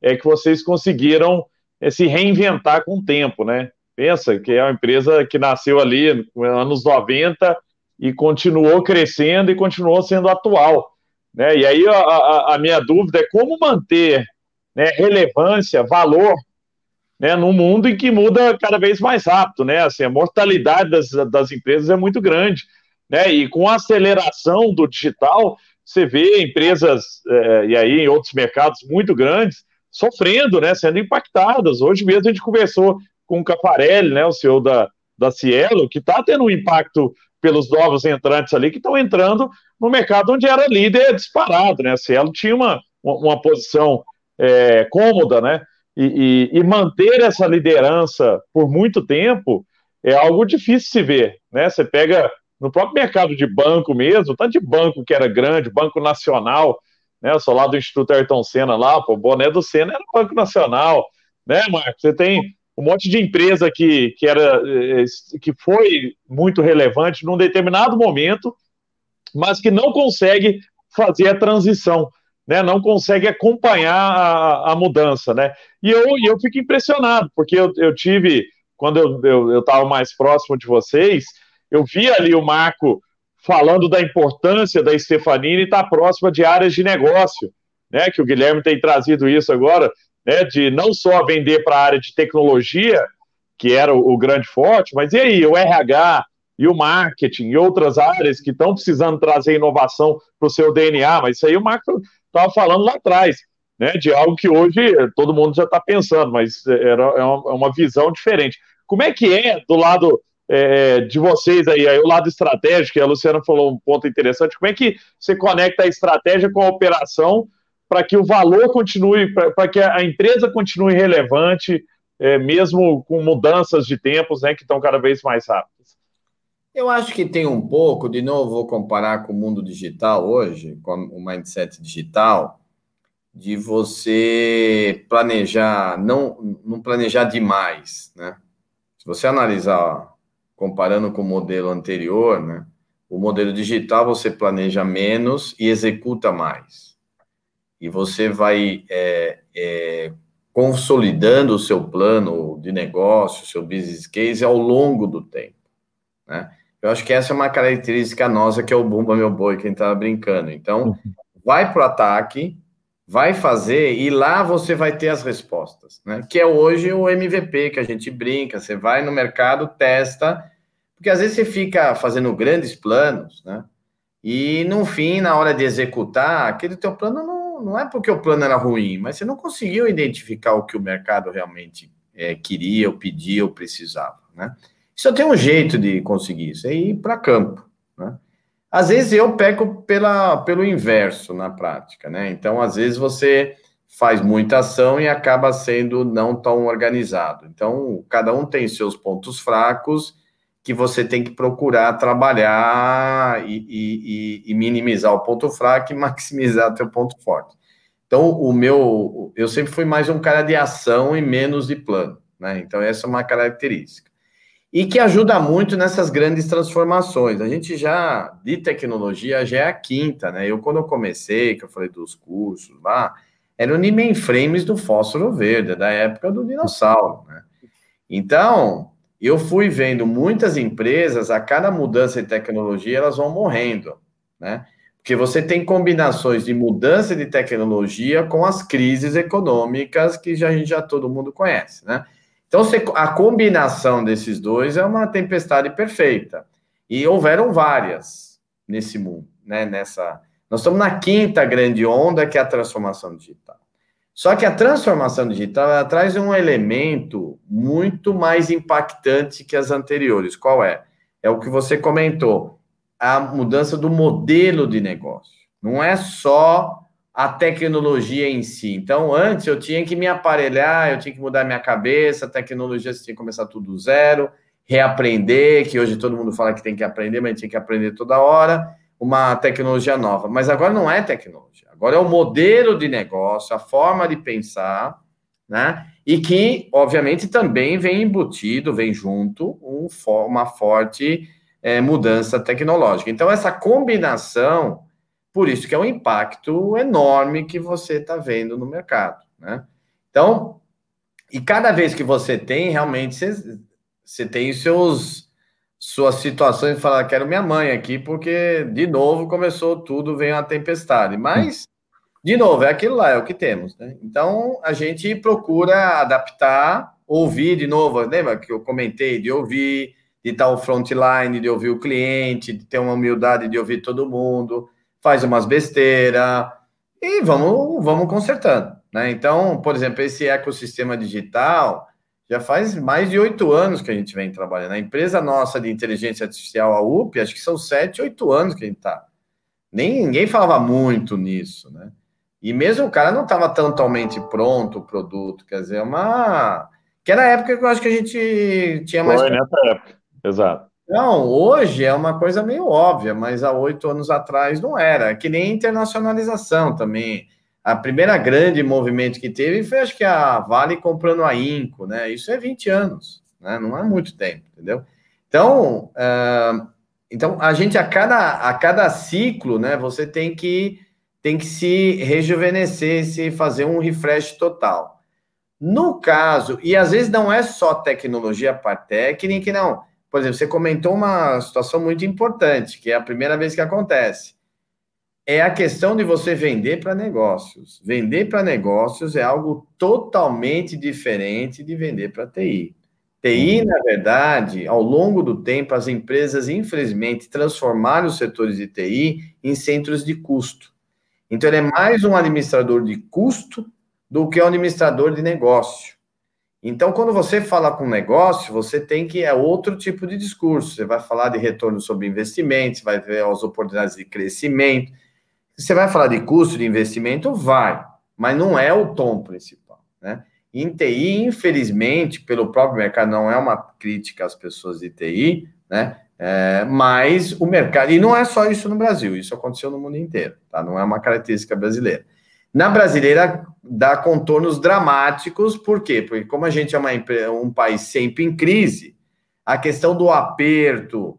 é que vocês conseguiram é, se reinventar com o tempo, né? Pensa que é uma empresa que nasceu ali nos anos 90 e continuou crescendo e continuou sendo atual. Né? E aí a, a minha dúvida é como manter né, relevância, valor né, num mundo em que muda cada vez mais rápido. Né? Assim, a mortalidade das, das empresas é muito grande. Né? E com a aceleração do digital, você vê empresas, é, e aí em outros mercados muito grandes, sofrendo, né, sendo impactadas. Hoje mesmo a gente conversou com o Caparelli, né, o CEO da, da Cielo, que está tendo um impacto pelos novos entrantes ali que estão entrando no mercado onde era líder disparado, né? A Cielo tinha uma, uma posição é, cômoda, né? E, e, e, manter essa liderança por muito tempo é algo difícil de se ver, né? Você pega no próprio mercado de banco mesmo, tanto de banco que era grande, Banco Nacional, né? Eu sou lá do Instituto Ayrton Senna lá, pô, o boné do Senna era Banco Nacional, né, Marcos? Você tem um monte de empresa que, que, era, eh, que foi muito relevante num determinado momento, mas que não consegue fazer a transição, né? não consegue acompanhar a, a mudança. Né? E eu, eu fico impressionado, porque eu, eu tive, quando eu estava mais próximo de vocês, eu vi ali o Marco falando da importância da Stefanini estar próxima de áreas de negócio, né? que o Guilherme tem trazido isso agora, né, de não só vender para a área de tecnologia, que era o, o, grande forte, mas e aí, o RH e o marketing e outras áreas que estão precisando trazer inovação para o seu DNA, mas isso aí o Marco estava falando lá atrás, né, de algo que hoje todo mundo já está pensando, mas era, é uma, é uma, visão diferente. Como é que é do lado é, de vocês aí, aí, o lado estratégico, a Luciana falou um ponto interessante, como é que você conecta a estratégia com a operação para que o valor continue, para que a empresa continue relevante, é, mesmo com mudanças de tempos né, que estão cada vez mais rápidas? Eu acho que tem um pouco, de novo, vou comparar com o mundo digital hoje, com o mindset digital, de você planejar, não, não planejar demais, né? Se você analisar, comparando com o modelo anterior, né? O modelo digital você planeja menos e executa mais. E você vai é, é, consolidando o seu plano de negócio, seu business case ao longo do tempo, né? Eu acho que essa é uma característica nossa, que é o Bumba Meu Boi, quem estava brincando. Então, uhum. vai para o ataque, vai fazer, e lá você vai ter as respostas, né? Que é hoje o MVP, que a gente brinca, você vai no mercado, testa, porque às vezes você fica fazendo grandes planos, né? E no fim, na hora de executar, aquele teu plano não, não é porque o plano era ruim, mas você não conseguiu identificar o que o mercado realmente é, queria, ou pedia, ou precisava, né? Só tem um jeito de conseguir isso, é ir para campo, né? Às vezes eu peco pela, pelo inverso na prática, né? Então, às vezes você faz muita ação e acaba sendo não tão organizado. Então, cada um tem seus pontos fracos que você tem que procurar trabalhar e, e, e minimizar o ponto fraco e maximizar teu ponto forte. Então, o meu, eu sempre fui mais um cara de ação e menos de plano, né? Então, essa é uma característica e que ajuda muito nessas grandes transformações. A gente já, de tecnologia, já é a quinta, né? Eu, quando eu comecei, que eu falei dos cursos lá, era o mainframes do fósforo verde, da época do dinossauro, né? Então, eu fui vendo muitas empresas, a cada mudança de tecnologia, elas vão morrendo, né? Porque você tem combinações de mudança de tecnologia com as crises econômicas que já, já todo mundo conhece, né? Então, a combinação desses dois é uma tempestade perfeita. E houveram várias nesse mundo, né? Nessa, nós estamos na quinta grande onda, que é a transformação digital. Só que a transformação digital traz um elemento muito mais impactante que as anteriores. Qual é? É o que você comentou, a mudança do modelo de negócio. Não é só a tecnologia em si. Então, antes eu tinha que me aparelhar, eu tinha que mudar minha cabeça, a tecnologia tinha que começar tudo do zero, reaprender, que hoje todo mundo fala que tem que aprender, mas tinha que aprender toda hora, uma tecnologia nova. Mas agora não é tecnologia, agora é o modelo de negócio, a forma de pensar, né? E que, obviamente, também vem embutido, vem junto um, uma forte é, mudança tecnológica. Então, essa combinação por isso que é um impacto enorme que você está vendo no mercado, né? Então, e cada vez que você tem, realmente, você, você tem seus suas situações de falar, quero minha mãe aqui, porque, de novo, começou tudo, veio uma tempestade. Mas, de novo, é aquilo lá, é o que temos, né? Então, a gente procura adaptar, ouvir de novo, lembra que eu comentei de ouvir, de estar o frontline, de ouvir o cliente, de ter uma humildade de ouvir todo mundo, faz umas besteiras e vamos, vamos consertando. Né? Então, por exemplo, esse ecossistema digital já faz mais de oito anos que a gente vem trabalhando. A empresa nossa de inteligência artificial, a UP, acho que são sete, oito anos que a gente está. Nem ninguém falava muito nisso, né? E mesmo o cara não estava totalmente pronto o produto, quer dizer, é uma. Que era a época que eu acho que a gente tinha mais. Foi nessa época, exato. Não, hoje é uma coisa meio óbvia, mas há oito anos atrás não era. É que nem internacionalização também. A primeira grande movimento que teve foi, acho que a Vale comprando a Inco, né? Isso é 20 anos, né? Não é muito tempo, entendeu? Então, uh, então a gente a cada, a cada ciclo, né? Você tem que tem que se rejuvenescer, se fazer um refresh total. No caso, e às vezes não é só tecnologia para técnica, não por exemplo, você comentou uma situação muito importante, que é a primeira vez que acontece. É a questão de você vender para negócios. Vender para negócios é algo totalmente diferente de vender para TI. TI, uhum. na verdade, ao longo do tempo, as empresas, infelizmente, transformaram os setores de TI em centros de custo. Então, ele é mais um administrador de custo do que um administrador de negócio. Então, quando você fala com negócio, você tem que é outro tipo de discurso. Você vai falar de retorno sobre investimentos, vai ver as oportunidades de crescimento. Você vai falar de custo de investimento, vai, mas não é o tom principal, né? Em TI, infelizmente, pelo próprio mercado, não é uma crítica às pessoas de TI, né? É, mas o mercado, e não é só isso no Brasil, isso aconteceu no mundo inteiro, tá? Não é uma característica brasileira. Na brasileira, dá contornos dramáticos, por quê? Porque, como a gente é uma, um país sempre em crise, a questão do aperto,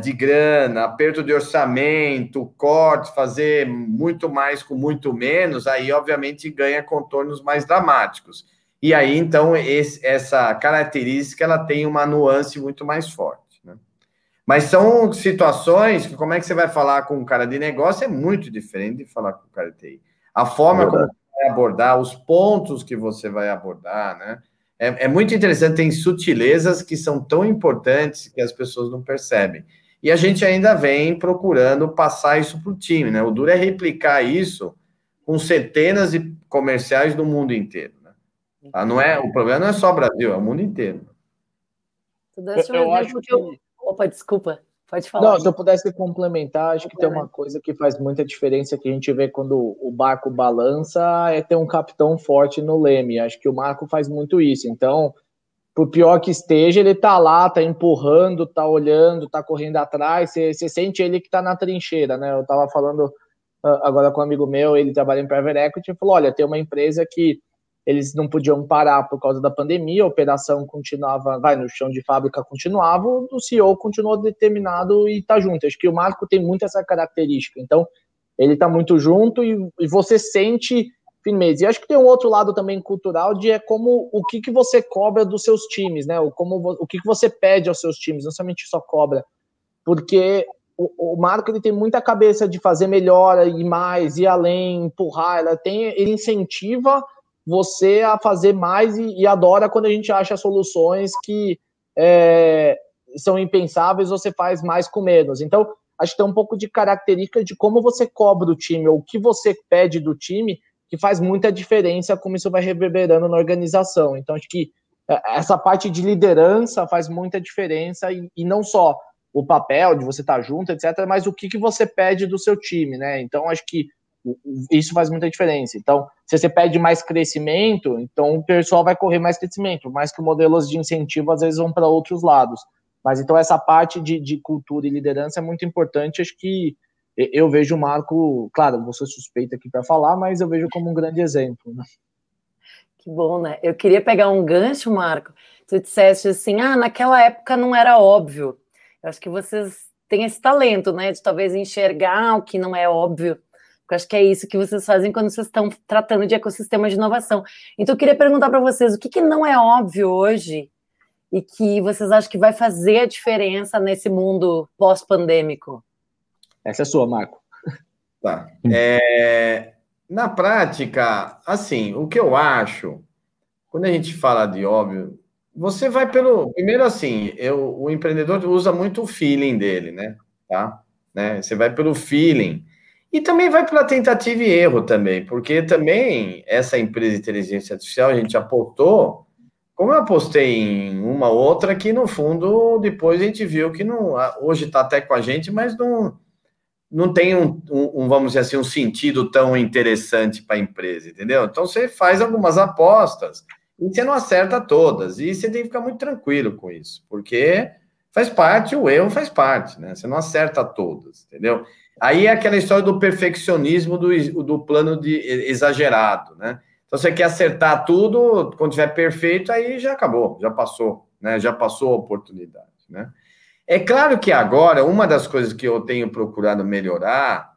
de grana, aperto de orçamento, corte, fazer muito mais com muito menos, aí obviamente ganha contornos mais dramáticos. E aí, então, esse, essa característica ela tem uma nuance muito mais forte. Né? Mas são situações que, como é que você vai falar com um cara de negócio, é muito diferente de falar com o cara de TI. A forma como você vai abordar, os pontos que você vai abordar, né? É, é muito interessante, tem sutilezas que são tão importantes que as pessoas não percebem. E a gente ainda vem procurando passar isso para o time, né? O duro é replicar isso com centenas de comerciais do mundo inteiro. Ah, não é, o problema não é só o Brasil, é o mundo inteiro. Tu desse um eu, exemplo que eu... Opa, desculpa. Pode falar. Não, se eu pudesse complementar, acho que tem uma coisa que faz muita diferença que a gente vê quando o barco balança é ter um capitão forte no leme. Acho que o Marco faz muito isso. Então, por pior que esteja, ele tá lá, tá empurrando, tá olhando, tá correndo atrás. Você, você sente ele que tá na trincheira, né? Eu tava falando uh, agora com um amigo meu, ele trabalha em private equity, e falou: olha, tem uma empresa que eles não podiam parar por causa da pandemia, a operação continuava, vai, no chão de fábrica continuava, o CEO continuou determinado e tá junto. Acho que o Marco tem muito essa característica. Então, ele tá muito junto e, e você sente firmeza. E acho que tem um outro lado também cultural de é como o que, que você cobra dos seus times, né? O, como, o que, que você pede aos seus times, não somente só cobra. Porque o, o Marco ele tem muita cabeça de fazer melhor e mais, e além, empurrar, ela tem, ele incentiva você a fazer mais e, e adora quando a gente acha soluções que é, são impensáveis, você faz mais com menos. Então, acho que tem um pouco de característica de como você cobra o time, ou o que você pede do time, que faz muita diferença como isso vai reverberando na organização. Então, acho que é, essa parte de liderança faz muita diferença, e, e não só o papel de você estar junto, etc., mas o que, que você pede do seu time, né? Então, acho que isso faz muita diferença. Então, se você pede mais crescimento, então o pessoal vai correr mais crescimento, mais que modelos de incentivo às vezes vão para outros lados. Mas então essa parte de, de cultura e liderança é muito importante. Acho que eu vejo o Marco, claro, vou ser suspeito aqui para falar, mas eu vejo como um grande exemplo. Né? Que bom, né? Eu queria pegar um gancho, Marco. Tu disseste assim, ah, naquela época não era óbvio. Eu acho que vocês têm esse talento, né, de talvez enxergar o que não é óbvio porque acho que é isso que vocês fazem quando vocês estão tratando de ecossistema de inovação. Então, eu queria perguntar para vocês o que, que não é óbvio hoje e que vocês acham que vai fazer a diferença nesse mundo pós-pandêmico? Essa é sua, Marco. Tá. É, na prática, assim, o que eu acho, quando a gente fala de óbvio, você vai pelo. Primeiro, assim, eu, o empreendedor usa muito o feeling dele, né? Tá? Né? Você vai pelo feeling. E também vai pela tentativa e erro também, porque também essa empresa de inteligência artificial a gente aportou, como eu apostei em uma outra que no fundo depois a gente viu que não, hoje está até com a gente, mas não, não tem um, um, um, vamos dizer assim, um sentido tão interessante para a empresa, entendeu? Então você faz algumas apostas e você não acerta todas, e você tem que ficar muito tranquilo com isso, porque faz parte, o erro faz parte, né? Você não acerta todas, entendeu? Aí é aquela história do perfeccionismo do, do plano de exagerado, né? Então você quer acertar tudo, quando tiver perfeito, aí já acabou, já passou, né? Já passou a oportunidade, né? É claro que agora uma das coisas que eu tenho procurado melhorar,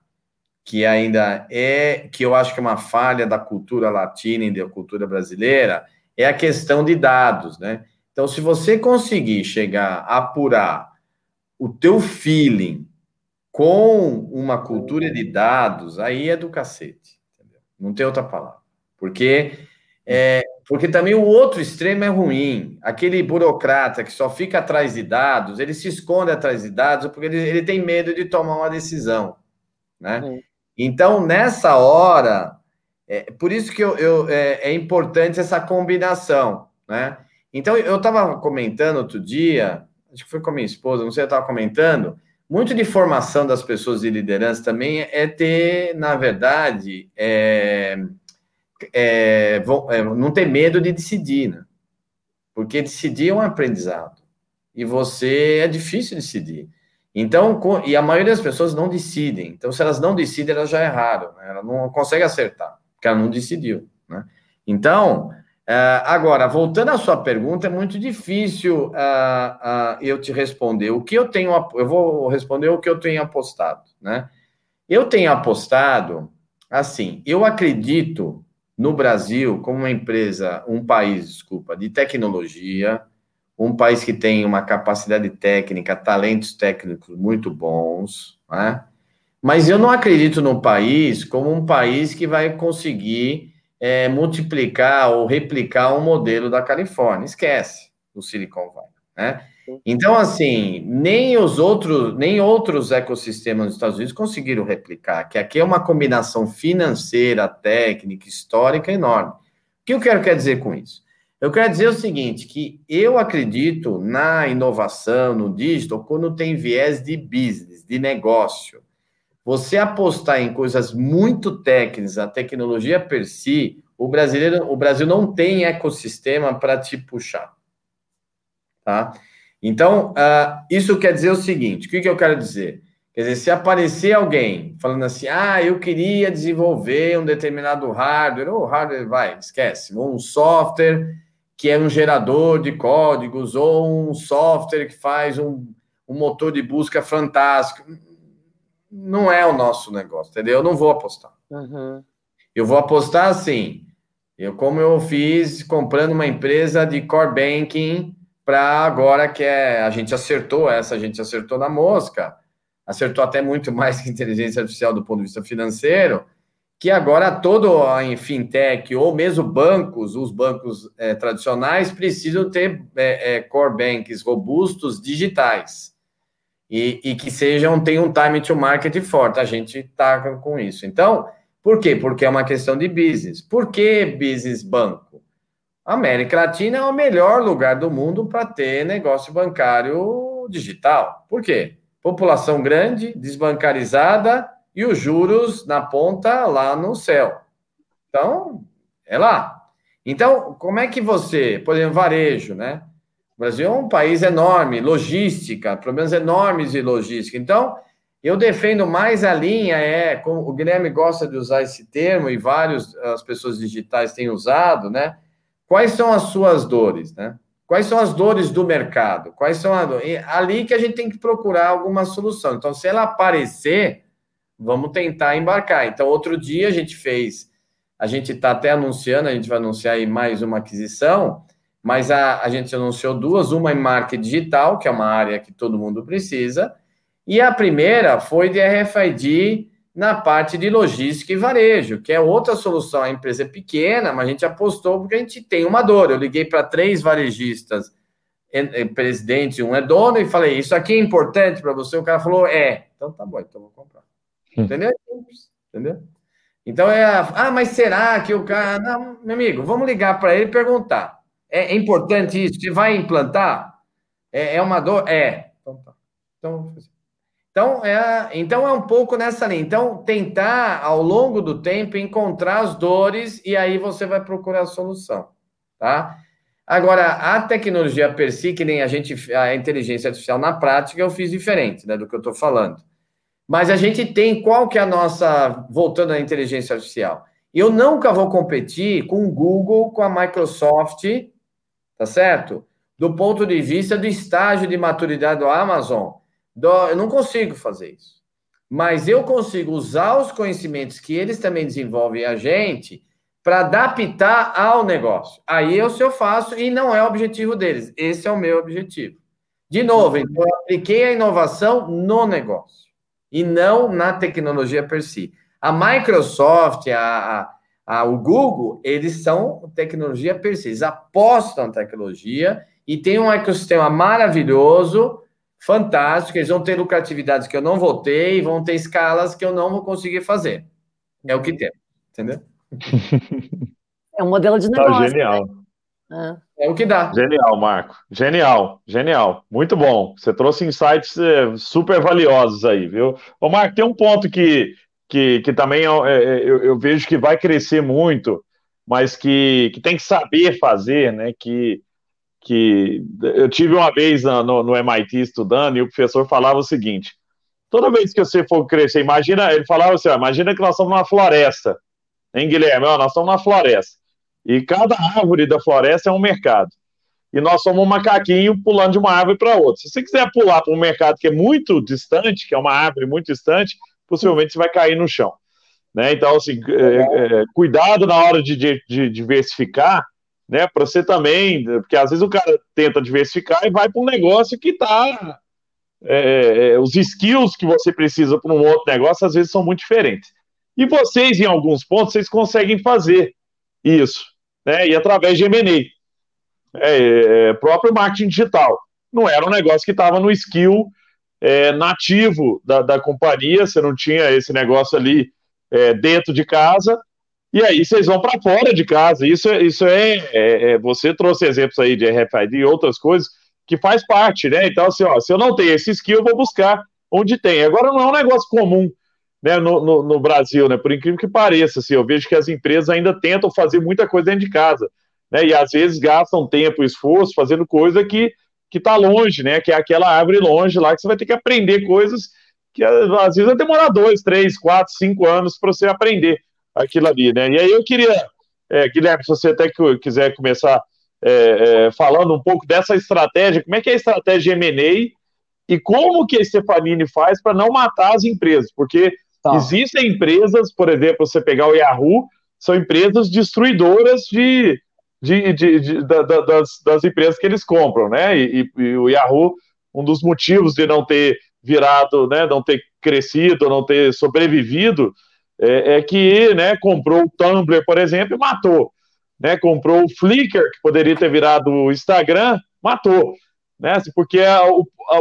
que ainda é que eu acho que é uma falha da cultura latina e da cultura brasileira, é a questão de dados, né? Então, se você conseguir chegar a apurar o teu feeling com uma cultura de dados, aí é do cacete. Entendeu? Não tem outra palavra. Porque, é, porque também o outro extremo é ruim. Aquele burocrata que só fica atrás de dados, ele se esconde atrás de dados porque ele, ele tem medo de tomar uma decisão. Né? Então, nessa hora, é, por isso que eu, eu é, é, importante essa combinação. Né? Então, eu estava comentando outro dia, acho que foi com a minha esposa, não sei, eu estava comentando muito de formação das pessoas de liderança também é ter, na verdade, é, é, é, não ter medo de decidir, né? Porque decidir é um aprendizado. E você é difícil decidir. Então, e a maioria das pessoas não decidem. Então, se elas não decidem, elas já erraram. Né? Ela não consegue acertar, porque ela não decidiu. Né? Então, Uh, agora, voltando à sua pergunta, é muito difícil uh, uh, eu te responder. O que eu tenho, eu vou responder o que eu tenho apostado, né? Eu tenho apostado, assim, eu acredito no Brasil como uma empresa, um país, desculpa, de tecnologia, um país que tem uma capacidade técnica, talentos técnicos muito bons, né? Mas eu não acredito no país como um país que vai conseguir é, multiplicar ou replicar um modelo da Califórnia. Esquece o Silicon Valley, né? Então, assim, nem os outros, nem outros ecossistemas dos Estados Unidos conseguiram replicar, que aqui é uma combinação financeira, técnica, histórica enorme. O que eu quero quer dizer com isso? Eu quero dizer o seguinte, que eu acredito na inovação, no digital, quando tem viés de business, de negócio. Você apostar em coisas muito técnicas, a tecnologia per si, o brasileiro, o Brasil não tem ecossistema para te puxar, tá? Então, uh, isso quer dizer o seguinte: o que, que eu quero dizer? Quer dizer, se aparecer alguém falando assim, ah, eu queria desenvolver um determinado hardware, ou hardware, vai, esquece, ou um software que é um gerador de códigos, ou um software que faz um, um motor de busca fantástico não é o nosso negócio, entendeu? Eu não vou apostar. Uhum. Eu vou apostar assim, eu como eu fiz comprando uma empresa de core banking para agora que é, a gente acertou essa, a gente acertou na mosca, acertou até muito mais que inteligência artificial do ponto de vista financeiro, que agora todo em fintech ou mesmo bancos, os bancos é, tradicionais precisam ter é, é, core banks robustos digitais e, e que sejam, tenham um time to market forte. A gente está com isso. Então, por quê? Porque é uma questão de business. Por que business banco? A América Latina é o melhor lugar do mundo para ter negócio bancário digital. Por quê? População grande, desbancarizada e os juros na ponta lá no céu. Então, é lá. Então, como é que você, por exemplo, varejo, né? O Brasil é um país enorme, logística, problemas enormes de logística. Então, eu defendo mais a linha, é, como o Guilherme gosta de usar esse termo, e várias as pessoas digitais têm usado, né? Quais são as suas dores, né? Quais são as dores do mercado? Quais são as dores? Ali que a gente tem que procurar alguma solução. Então, se ela aparecer, vamos tentar embarcar. Então, outro dia a gente fez, a gente está até anunciando, a gente vai anunciar aí mais uma aquisição, mas a, a gente anunciou duas, uma em marketing digital, que é uma área que todo mundo precisa, e a primeira foi de RFID na parte de logística e varejo, que é outra solução. A empresa é pequena, mas a gente apostou porque a gente tem uma dor. Eu liguei para três varejistas, presidente, um é dono, e falei: Isso aqui é importante para você? O cara falou: É. Então tá bom, então vou comprar. Hum. Entendeu? Entendeu? Então é, ah, mas será que o cara. Não, meu amigo, vamos ligar para ele e perguntar. É, é, importante isso. Você vai implantar? É, é uma dor? É. Então, tá. então, então, é, então é um pouco nessa linha. Então, tentar, ao longo do tempo, encontrar as dores e aí você vai procurar a solução. Tá? Agora, a tecnologia per si, que nem a gente, a inteligência artificial na prática, eu fiz diferente né, do que eu estou falando. Mas a gente tem qual que é a nossa, voltando à inteligência artificial. Eu nunca vou competir com o Google, com a Microsoft, tá certo? Do ponto de vista do estágio de maturidade do Amazon, do, eu não consigo fazer isso. Mas eu consigo usar os conhecimentos que eles também desenvolvem a gente para adaptar ao negócio. Aí eu se eu faço e não é o objetivo deles. Esse é o meu objetivo. De novo, então, eu apliquei a inovação no negócio e não na tecnologia per si. A Microsoft, a, a ah, o Google, eles são tecnologia per se, eles apostam na tecnologia e tem um ecossistema maravilhoso, fantástico, eles vão ter lucratividades que eu não vou ter e vão ter escalas que eu não vou conseguir fazer. É o que tem, entendeu? É um modelo de tá negócio. Tá genial. Né? É. é o que dá. Genial, Marco. Genial, genial. Muito bom. Você trouxe insights eh, super valiosos aí, viu? Ô, Marco, tem um ponto que que, que também eu, é, é, eu, eu, vejo que vai crescer muito, mas que, que tem que saber fazer, né? Que, que eu tive uma vez no, no MIT estudando e o professor falava o seguinte: toda vez que você for crescer, imagina, ele falava assim: ó, imagina que nós estamos numa floresta, hein, Guilherme? Ó, nós estamos na floresta. E cada árvore da floresta é um mercado. E nós somos um macaquinho pulando de uma árvore para outra. Se você quiser pular para um mercado que é muito distante, que é uma árvore muito distante, possivelmente você vai cair no chão. Né? Então, assim, é, é, cuidado na hora de, de, de diversificar, né? Para você também, porque às vezes o cara tenta diversificar e vai para um negócio que está. É, é, os skills que você precisa para um outro negócio às vezes são muito diferentes. E vocês, em alguns pontos, vocês conseguem fazer isso, né? E através de M&A, é, é, próprio marketing digital. Não era um negócio que estava no skill é, nativo da, da companhia, você não tinha esse negócio ali é, dentro de casa, e aí vocês vão para fora de casa. Isso, é, isso é, é, é, Você trouxe exemplos aí de RFID e outras coisas que faz parte, né? Então, assim, ó, se eu não tenho esse skill, eu vou buscar onde tem. Agora não é um negócio comum né, no, no, no, Brasil, né? Por incrível que pareça, assim, eu vejo que as empresas ainda tentam fazer muita coisa dentro de casa, né? E às vezes gastam tempo e esforço fazendo coisa que que está longe, né? Que é aquela árvore longe lá que você vai ter que aprender coisas que às vezes vai demorar dois, três, quatro, cinco anos para você aprender aquilo ali, né? E aí eu queria, é, Guilherme, se você até quiser começar é, é, falando um pouco dessa estratégia, como é que é a estratégia M&A e como que a Stefanini faz para não matar as empresas, porque tá. existem empresas, por exemplo, você pegar o Yahoo, são empresas destruidoras de, de, de, de da, das, das, empresas que eles compram, né? E, e, e, o Yahoo, um dos motivos de não ter virado, né, não ter crescido, não ter sobrevivido, é, é que, né, comprou o Tumblr, por exemplo, e matou. Né, comprou o Flickr, que poderia ter virado o Instagram, matou. Né, porque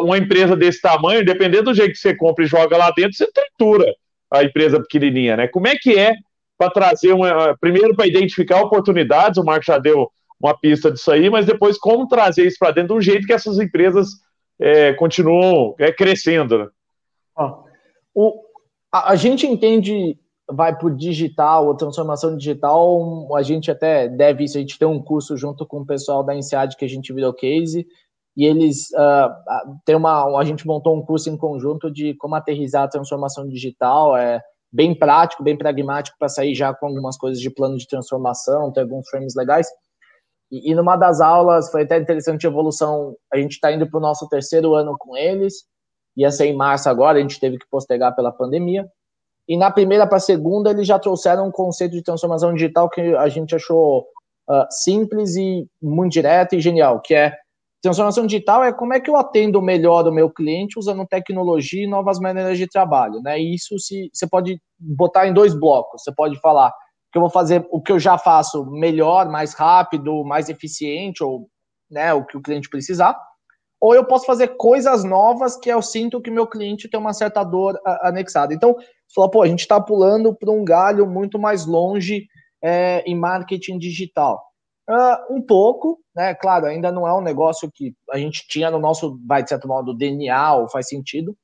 uma empresa desse tamanho, dependendo do jeito que você compra e joga lá dentro, você tritura a empresa pequenininha, né? Como é que é para trazer uma. Primeiro, para identificar oportunidades, o Marco já deu uma pista disso aí, mas depois como trazer isso para dentro de um jeito que essas empresas é, continuam é, crescendo. Né? o, a, a, gente entende, vai para o digital, ou transformação digital, a gente até deve isso, a gente tem um curso junto com o pessoal da INSEAD que a gente virou case, e eles uh, tem uma, a gente montou um curso em conjunto de como aterrizar a transformação digital, é bem prático, bem pragmático para sair já com algumas coisas de plano de transformação, tem alguns frames legais. E, e numa das aulas foi até interessante a evolução. A gente está indo para o nosso terceiro ano com eles, ia ser em março agora, a gente teve que postergar pela pandemia. E na primeira para a segunda, eles já trouxeram um conceito de transformação digital que a gente achou uh, simples e muito direto e genial, que é Transformação digital é como é que eu atendo melhor o meu cliente usando tecnologia e novas maneiras de trabalho, né? E isso se, você pode botar em dois blocos. Você pode falar que eu vou fazer o que eu já faço melhor, mais rápido, mais eficiente, ou né, o que o cliente precisar. Ou eu posso fazer coisas novas que eu sinto que meu cliente tem uma certa dor anexada. Então, você fala, pô, a gente está pulando para um galho muito mais longe é, em marketing digital. Uh, um pouco, né? Claro, ainda não é um negócio que a gente tinha no nosso, vai de certo modo, DNA, ou faz sentido.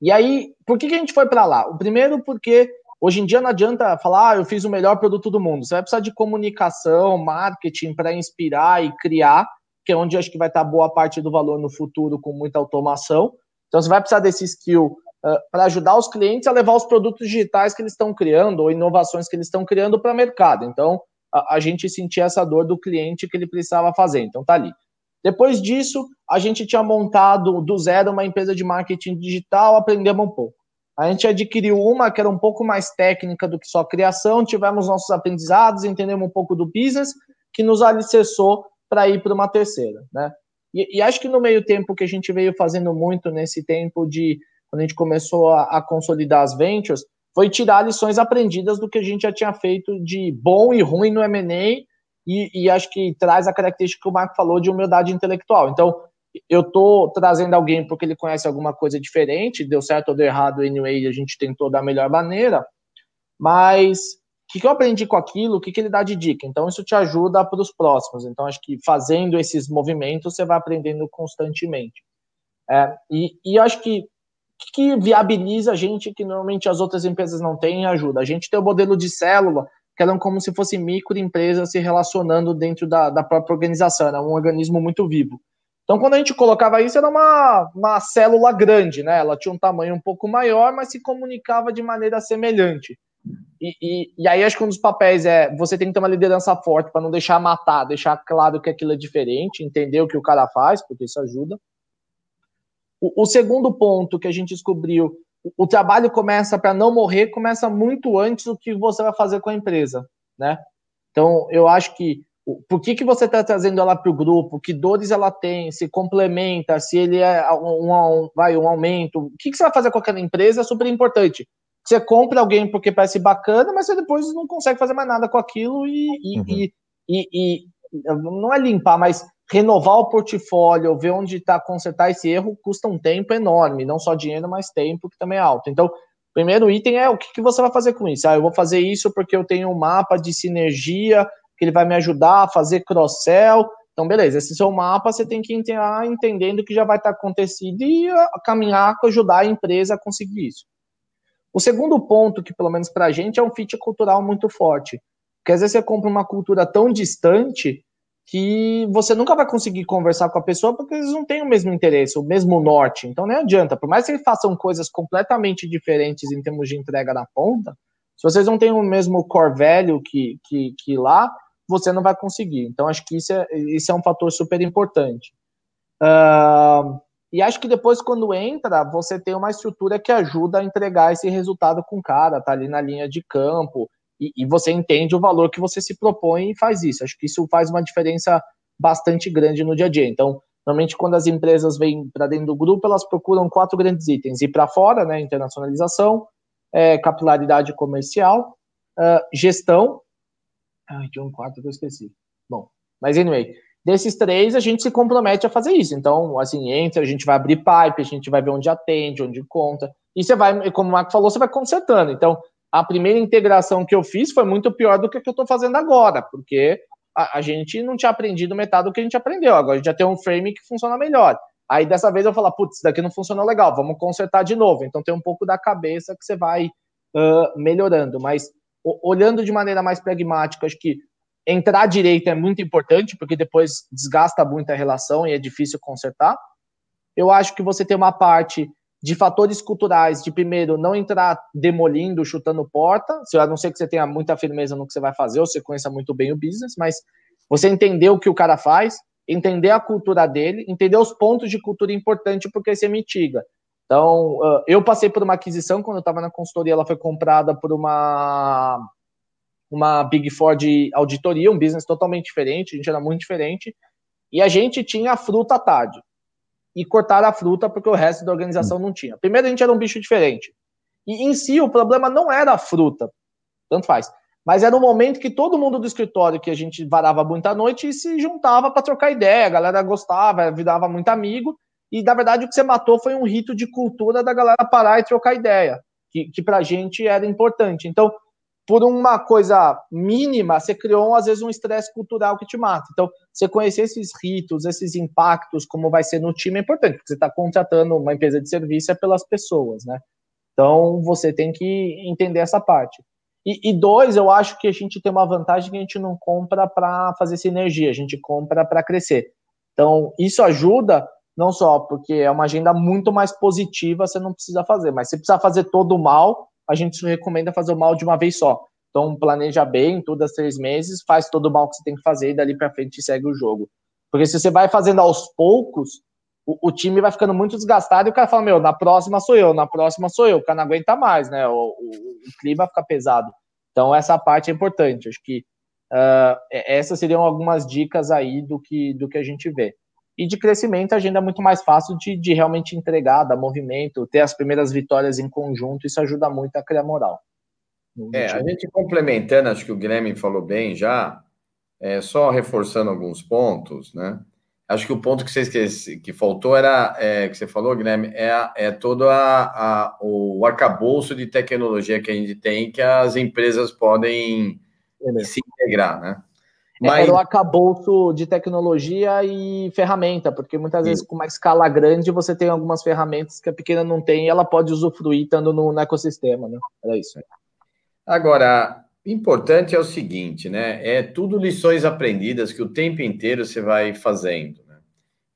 E aí, por que, que a gente foi para lá? O primeiro, porque hoje em dia não adianta falar, ah, eu fiz o melhor produto do mundo. Você vai precisar de comunicação, marketing para inspirar e criar, que é onde acho que vai estar boa parte do valor no futuro com muita automação. Então, você vai precisar desse skill uh, para ajudar os clientes a levar os produtos digitais que eles estão criando ou inovações que eles estão criando para o mercado. Então, a, a gente sentia essa dor do cliente que ele precisava fazer. Então tá ali. Depois disso, a gente tinha montado do zero uma empresa de marketing digital, aprendemos um pouco. A gente adquiriu uma que era um pouco mais técnica do que só criação, tivemos nossos aprendizados, entendemos um pouco do business, que nos alicerçou para ir para uma terceira, né? E, e, acho que no meio tempo que a gente veio fazendo muito nesse tempo de quando a gente começou a, a consolidar as ventures, foi tirar lições aprendidas do que a gente já tinha feito de bom e ruim no M&A e, e, acho que traz a característica que o Marco falou de humildade intelectual. Então, eu estou trazendo alguém porque ele conhece alguma coisa diferente, deu certo ou deu errado, anyway, a gente tentou da melhor maneira, mas o que, que eu aprendi com aquilo, o que, que ele dá de dica? Então, isso te ajuda para os próximos. Então, acho que fazendo esses movimentos, você vai aprendendo constantemente. É, e, e acho que que viabiliza a gente que normalmente as outras empresas não têm e ajuda. A gente tem o modelo de célula, que eram como se fossem microempresas se relacionando dentro da, da própria organização, era um organismo muito vivo. Então, quando a gente colocava isso, era uma, uma célula grande, né? Ela tinha um tamanho um pouco maior, mas se comunicava de maneira semelhante. E, e, e, aí acho que um dos papéis é você tem que ter uma liderança forte para não deixar matar, deixar claro que aquilo é diferente, entender o que o cara faz, porque isso ajuda. O, o segundo ponto que a gente descobriu, o, o trabalho começa para não morrer, começa muito antes do que você vai fazer com a empresa, né? Então eu acho que por que, que você está trazendo ela para o grupo? Que dores ela tem? Se complementa? Se ele é um, um, vai, um aumento? O que, que você vai fazer com aquela empresa é super importante. Você compra alguém porque parece bacana, mas você depois não consegue fazer mais nada com aquilo e, e, uhum. e, e, e não é limpar, mas renovar o portfólio, ver onde está, consertar esse erro, custa um tempo enorme, não só dinheiro, mas tempo, que também é alto. Então, primeiro item é o que, que você vai fazer com isso. Ah, eu vou fazer isso porque eu tenho um mapa de sinergia que ele vai me ajudar a fazer cross-sell. Então, beleza, esse seu mapa você tem que entrar entendendo que já vai estar acontecido e caminhar com ajudar a empresa a conseguir isso. O segundo ponto, que pelo menos para a gente, é um fit cultural muito forte. Porque às vezes você compra uma cultura tão distante que você nunca vai conseguir conversar com a pessoa porque eles não têm o mesmo interesse, o mesmo norte. Então nem adianta. Por mais que eles façam coisas completamente diferentes em termos de entrega na ponta, se vocês não têm o mesmo core value que, que, que lá, você não vai conseguir. Então acho que isso é, isso é um fator super importante. Uh, e acho que depois, quando entra, você tem uma estrutura que ajuda a entregar esse resultado com o cara, tá ali na linha de campo, e, e, você entende o valor que você se propõe e faz isso. Acho que isso faz uma diferença bastante grande no dia a dia. Então, normalmente, quando as empresas vêm para dentro do grupo, elas procuram quatro grandes itens: ir para fora, né, internacionalização, é, capilaridade comercial, uh, gestão. Ai, tinha um quarto que eu esqueci. Bom, mas anyway, Desses três, a gente se compromete a fazer isso. Então, assim, entra, a gente vai abrir pipe, a gente vai ver onde atende, onde conta. E você vai, como o Marco falou, você vai consertando. Então, a primeira integração que eu fiz foi muito pior do que a que eu estou fazendo agora, porque a, a, gente não tinha aprendido metade do que a gente aprendeu. Agora a gente já tem um frame que funciona melhor. Aí dessa vez eu falo, putz, isso daqui não funcionou legal, vamos consertar de novo. Então tem um pouco da cabeça que você vai uh, melhorando. Mas olhando de maneira mais pragmática, acho que Entrar direito é muito importante, porque depois desgasta muito a relação e é difícil consertar. Eu acho que você tem uma parte de fatores culturais, de primeiro, não entrar demolindo, chutando porta, a não ser que você tenha muita firmeza no que você vai fazer, ou você conheça muito bem o business, mas você entender o que o cara faz, entender a cultura dele, entender os pontos de cultura importante, porque você mitiga. Então, eu passei por uma aquisição, quando eu estava na consultoria, ela foi comprada por uma uma Big Four de auditoria, um business totalmente diferente, a gente era muito diferente, e a gente tinha fruta à tarde. E cortar a fruta porque o resto da organização não tinha. Primeiro, a gente era um bicho diferente. E em si, o problema não era a fruta, tanto faz. Mas era o momento que todo mundo do escritório, que a gente varava muita noite, e se juntava para trocar ideia. A galera gostava, virava muito amigo. E, na verdade, o que você matou foi um rito de cultura da galera parar e trocar ideia, que, que para a gente era importante. Então, por uma coisa mínima, você criou, às vezes, um estresse cultural que te mata. Então, você conhecer esses ritos, esses impactos, como vai ser no time, é importante, porque você está contratando uma empresa de serviço é pelas pessoas, né? Então, você tem que entender essa parte. E, e dois, eu acho que a gente tem uma vantagem que a gente não compra para fazer sinergia, a gente compra para crescer. Então, isso ajuda não só porque é uma agenda muito mais positiva, você não precisa fazer, mas se precisar fazer todo o mal, a gente recomenda fazer o mal de uma vez só. Então, planeja bem, todas as três meses, faz todo o mal que você tem que fazer e dali para frente segue o jogo. Porque se você vai fazendo aos poucos, o, o, time vai ficando muito desgastado e o cara fala: Meu, na próxima sou eu, na próxima sou eu, o cara não aguenta mais, né? O, o, o clima fica pesado. Então, essa parte é importante. Acho que uh, essas seriam algumas dicas aí do que, do que a gente vê. E de crescimento, a agenda é muito mais fácil de, de realmente entregar, dar movimento, ter as primeiras vitórias em conjunto, isso ajuda muito a criar moral. É, a gente complementando, acho que o Guilherme falou bem já, é, só reforçando alguns pontos, né? Acho que o ponto que você que faltou era, é, que você falou, Guilherme, é, é todo a, a, o arcabouço de tecnologia que a gente tem que as empresas podem se integrar, né? Mas... Era o acabouço de tecnologia e ferramenta, porque muitas vezes com uma escala grande você tem algumas ferramentas que a pequena não tem e ela pode usufruir estando no, no ecossistema, né? Era isso. Agora, importante é o seguinte, né? É tudo lições aprendidas que o tempo inteiro você vai fazendo. Né?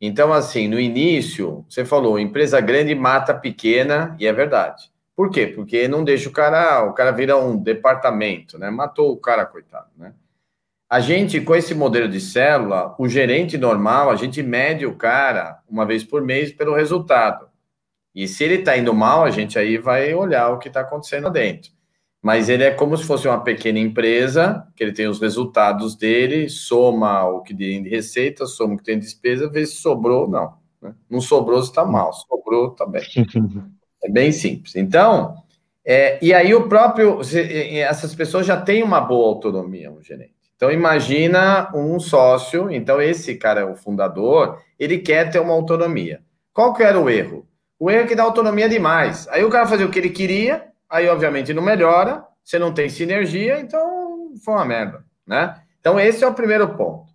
Então, assim, no início, você falou, empresa grande mata pequena, e é verdade. Por quê? Porque não deixa o cara, o cara vira um departamento, né? Matou o cara, coitado, né? A gente, com esse modelo de célula, o gerente normal, a gente mede o cara uma vez por mês pelo resultado. E se ele está indo mal, a gente aí vai olhar o que está acontecendo dentro. Mas ele é como se fosse uma pequena empresa, que ele tem os resultados dele, soma o que tem de receita, soma o que tem de despesa, vê se sobrou, não. Né? Não sobrou, está mal. Sobrou, está bem. É bem simples. Então, é, e aí o próprio, essas pessoas já têm uma boa autonomia, um gerente. Então imagina um sócio, então esse cara é o fundador, ele quer ter uma autonomia. Qual que era o erro? O erro é que dá autonomia demais. Aí o cara fazia o que ele queria, aí obviamente não melhora, você não tem sinergia, então foi uma merda, né? Então esse é o primeiro ponto.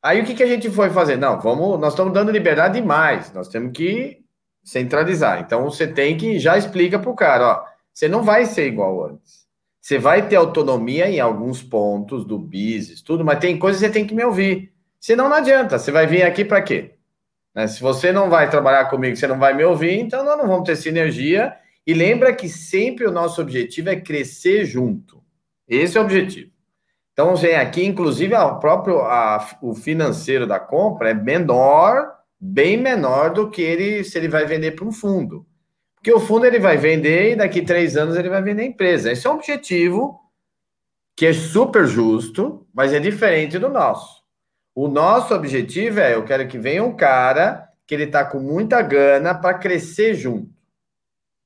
Aí o que, que a gente foi fazer? Não, vamos, nós estamos dando liberdade demais, nós temos que centralizar. Então você tem que já explica para o cara, ó, você não vai ser igual antes. Você vai ter autonomia em alguns pontos do business, tudo, mas tem coisas que você tem que me ouvir. Senão não adianta. Você vai vir aqui para quê? Né? Se você não vai trabalhar comigo, você não vai me ouvir, então nós não vamos ter sinergia. E lembra que sempre o nosso objetivo é crescer junto. Esse é o objetivo. Então, vem aqui, inclusive, o próprio a, o financeiro da compra é menor bem menor do que ele se ele vai vender para um fundo. Porque o fundo ele vai vender e daqui três anos ele vai vender a empresa. Esse é um objetivo que é super justo, mas é diferente do nosso. O nosso objetivo é: eu quero que venha um cara que ele está com muita gana para crescer junto.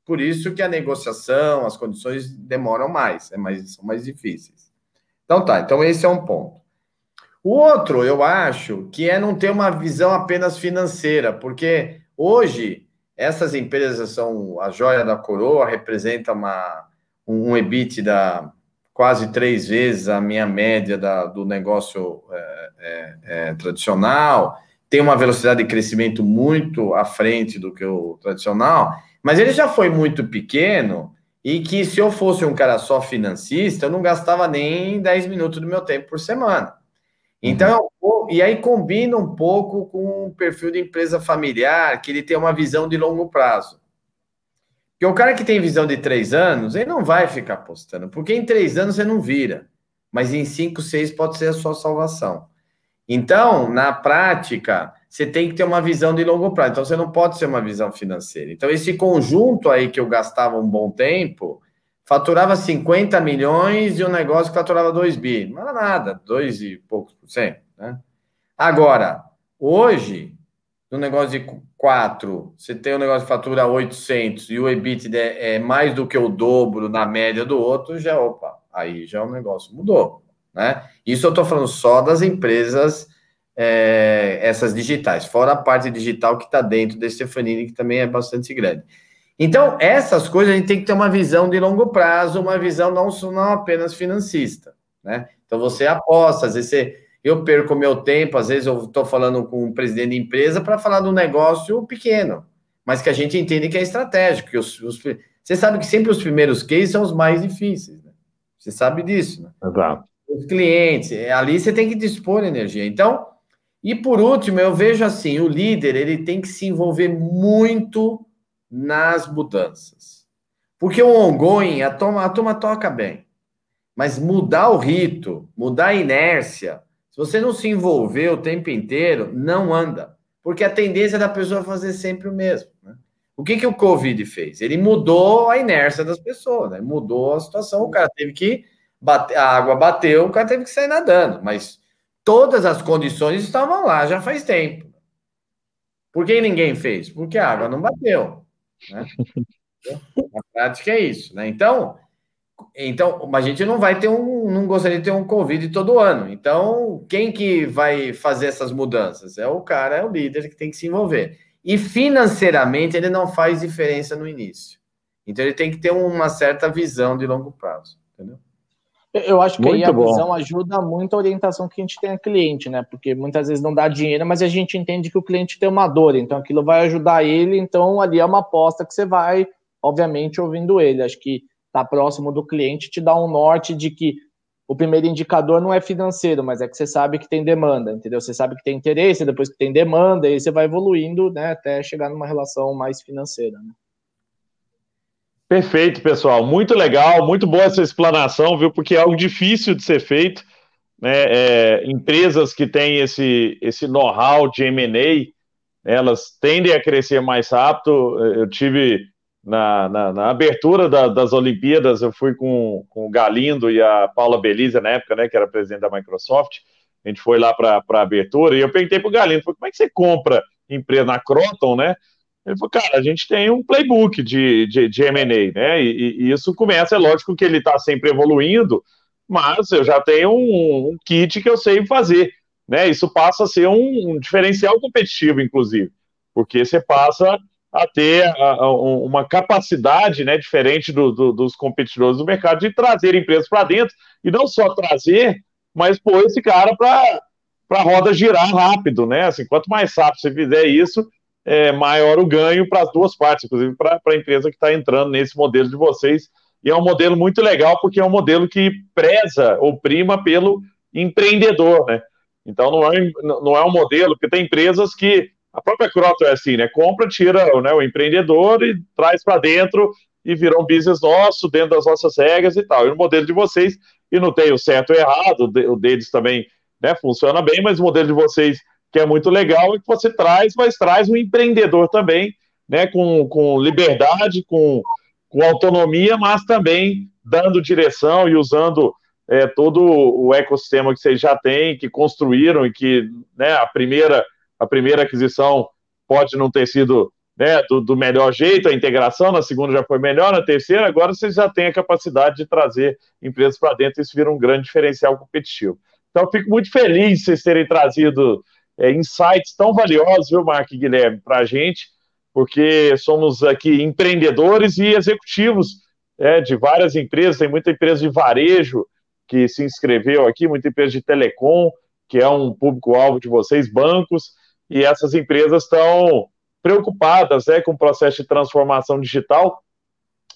Por isso que a negociação, as condições demoram mais, é mais, são mais difíceis. Então tá, então esse é um ponto. O outro, eu acho, que é não ter uma visão apenas financeira, porque hoje essas empresas são a joia da coroa, representa uma, um EBITDA quase três vezes a minha média da, do negócio é, é, é, tradicional, tem uma velocidade de crescimento muito à frente do que o tradicional, mas ele já foi muito pequeno e que se eu fosse um cara só financista, eu não gastava nem 10 minutos do meu tempo por semana. Então, uhum. e aí combina um pouco com o perfil de empresa familiar, que ele tem uma visão de longo prazo. Porque o cara que tem visão de três anos, ele não vai ficar apostando, porque em três anos você não vira, mas em cinco, seis pode ser a sua salvação. Então, na prática, você tem que ter uma visão de longo prazo. Então, você não pode ser uma visão financeira. Então, esse conjunto aí que eu gastava um bom tempo, faturava 50 milhões e um negócio que faturava 2 bi. Não era nada, 2 e poucos por cento. Né? Agora, hoje, no negócio de 4, você tem um negócio que fatura 800 e o EBITDA é mais do que o dobro na média do outro, já, opa, aí já o negócio mudou. Né? Isso eu estou falando só das empresas, é, essas digitais, fora a parte digital que está dentro desse Stefanini, que também é bastante grande. Então, essas coisas a gente tem que ter uma visão de longo prazo, uma visão não, não apenas financista, né? Então, você aposta, às vezes você, eu perco meu tempo, às vezes eu estou falando com um presidente de empresa para falar de um negócio pequeno, mas que a gente entende que é estratégico. Que os, os, você sabe que sempre os primeiros cases são os mais difíceis, né? Você sabe disso, né? Exato. Os clientes, é, ali você tem que dispor energia. Então, e por último, eu vejo assim, o líder, ele tem que se envolver muito nas mudanças. Porque o ongoing, a turma, a turma toca bem. Mas mudar o rito, mudar a inércia, se você não se envolver o tempo inteiro, não anda. Porque a tendência da pessoa fazer sempre o mesmo. Né? O que, que o Covid fez? Ele mudou a inércia das pessoas, né? mudou a situação. O cara teve que bater, a água bateu, o cara teve que sair nadando. Mas todas as condições estavam lá já faz tempo. Por que ninguém fez? Porque a água não bateu. Né? Na prática é isso, né? Então, então, a gente não vai ter um, não gostaria de ter um Covid todo ano. Então, quem que vai fazer essas mudanças? É o cara, é o líder que tem que se envolver. E financeiramente ele não faz diferença no início. Então ele tem que ter uma certa visão de longo prazo, entendeu? Eu acho que muito aí a bom. visão ajuda muito a orientação que a gente tem a cliente, né? Porque muitas vezes não dá dinheiro, mas a gente entende que o cliente tem uma dor, então aquilo vai ajudar ele, então ali é uma aposta que você vai, obviamente, ouvindo ele. Acho que tá próximo do cliente te dá um norte de que o primeiro indicador não é financeiro, mas é que você sabe que tem demanda, entendeu? Você sabe que tem interesse, depois que tem demanda, aí você vai evoluindo, né, até chegar numa relação mais financeira, né? Perfeito, pessoal. Muito legal, muito boa essa explanação, viu? Porque é algo difícil de ser feito. Né? É, empresas que têm esse, esse know-how de M&A, elas tendem a crescer mais rápido. Eu tive na, na, na abertura da, das Olimpíadas, eu fui com, com o Galindo e a Paula Belize na época, né, que era presidente da Microsoft. A gente foi lá para a abertura e eu perguntei para o Galindo, como é que você compra empresa na Croton, né? Ele falou, cara, a gente tem um playbook de, de, de M&A, né? E, e, isso começa, é lógico que ele está sempre evoluindo, mas eu já tenho um, um, kit que eu sei fazer, né? Isso passa a ser um, um diferencial competitivo, inclusive, porque você passa a ter a, a, uma capacidade né, diferente do, do, dos competidores do mercado de trazer empresas para dentro, e não só trazer, mas pôr esse cara para a roda girar rápido, né? Assim, quanto mais rápido você fizer isso, é, maior o ganho para as duas partes, inclusive para a empresa que está entrando nesse modelo de vocês. E é um modelo muito legal, porque é um modelo que preza ou prima pelo empreendedor, né? Então não é, não é um modelo, porque tem empresas que a própria Croto é assim, né? Compra, tira né, o empreendedor e traz para dentro e virou um business nosso, dentro das nossas regras e tal. E o modelo de vocês, e não tem o certo e o errado, o deles também né, funciona bem, mas o modelo de vocês, que é muito legal, é que você traz, mas traz um empreendedor também, né? Com, com liberdade, com, com autonomia, mas também dando direção e usando é, todo o ecossistema que vocês já têm, que construíram e que né, a primeira a primeira aquisição pode não ter sido né, do, do, melhor jeito, a integração, na segunda já foi melhor, na terceira, agora vocês já têm a capacidade de trazer empresas para dentro, e isso vira um grande diferencial competitivo. Então, fico muito feliz de vocês terem trazido é, insights tão valiosos, viu, Mark e Guilherme, para a gente, porque somos aqui empreendedores e executivos é, de várias empresas, tem muita empresa de varejo que se inscreveu aqui, muita empresa de telecom, que é um público-alvo de vocês, bancos, e essas empresas estão preocupadas né, com o processo de transformação digital.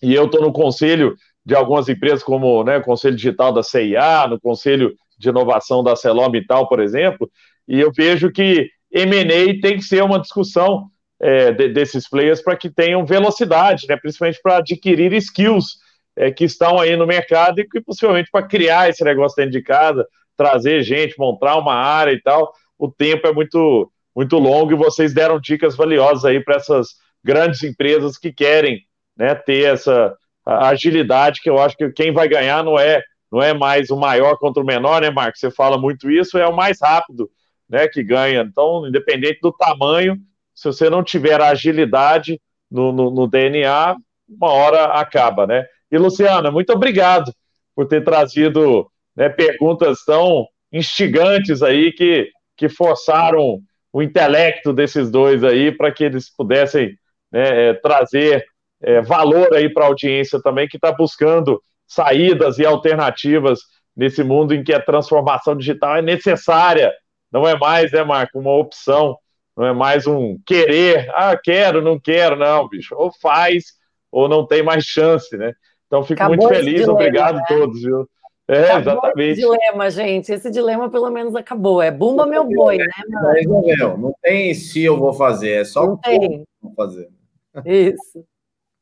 E eu estou no conselho de algumas empresas, como né, o Conselho Digital da CIA, no Conselho de Inovação da Celomital, por exemplo, e eu vejo que M&A tem que ser uma discussão é, de, desses players para que tenham velocidade, né, principalmente para adquirir skills é, que estão aí no mercado e possivelmente para criar esse negócio dentro de casa, trazer gente, montar uma área e tal, o tempo é muito muito longo e vocês deram dicas valiosas aí para essas grandes empresas que querem né, ter essa agilidade, que eu acho que quem vai ganhar não é não é mais o maior contra o menor, né, Marcos? Você fala muito isso, é o mais rápido né, que ganha. Então, independente do tamanho, se você não tiver agilidade no, no, no DNA, uma hora acaba, né? E, Luciana, muito obrigado por ter trazido né, perguntas tão instigantes aí que, que forçaram o intelecto desses dois aí para que eles pudessem né, é, trazer é, valor aí para a audiência também que está buscando saídas e alternativas nesse mundo em que a transformação digital é necessária, não é mais, né, Marco, uma opção, não é mais um querer, ah, quero, não quero, não, bicho, ou faz ou não tem mais chance, né? Então fico Acabou muito feliz, dilema, obrigado a né? todos, viu? É, acabou exatamente. Esse dilema, gente. Esse dilema pelo menos acabou. É bumba meu boi, né, mano? Não tem se eu vou fazer, é só não tem. vou fazer. Isso.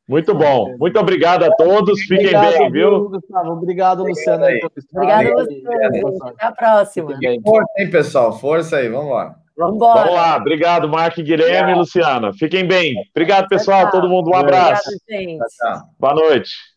Muito bom. Muito obrigado a todos. Fiquem obrigado, bem, viu? Gustavo. Obrigado, Luciano. Obrigado, Luciano. Até a próxima. Força, hein, pessoal? Força aí, vamos lá. Vamos lá. Obrigado, Marco, Guilherme e Luciana. Fiquem bem. Obrigado, pessoal. Todo mundo, um abraço. Obrigado, gente. Boa noite.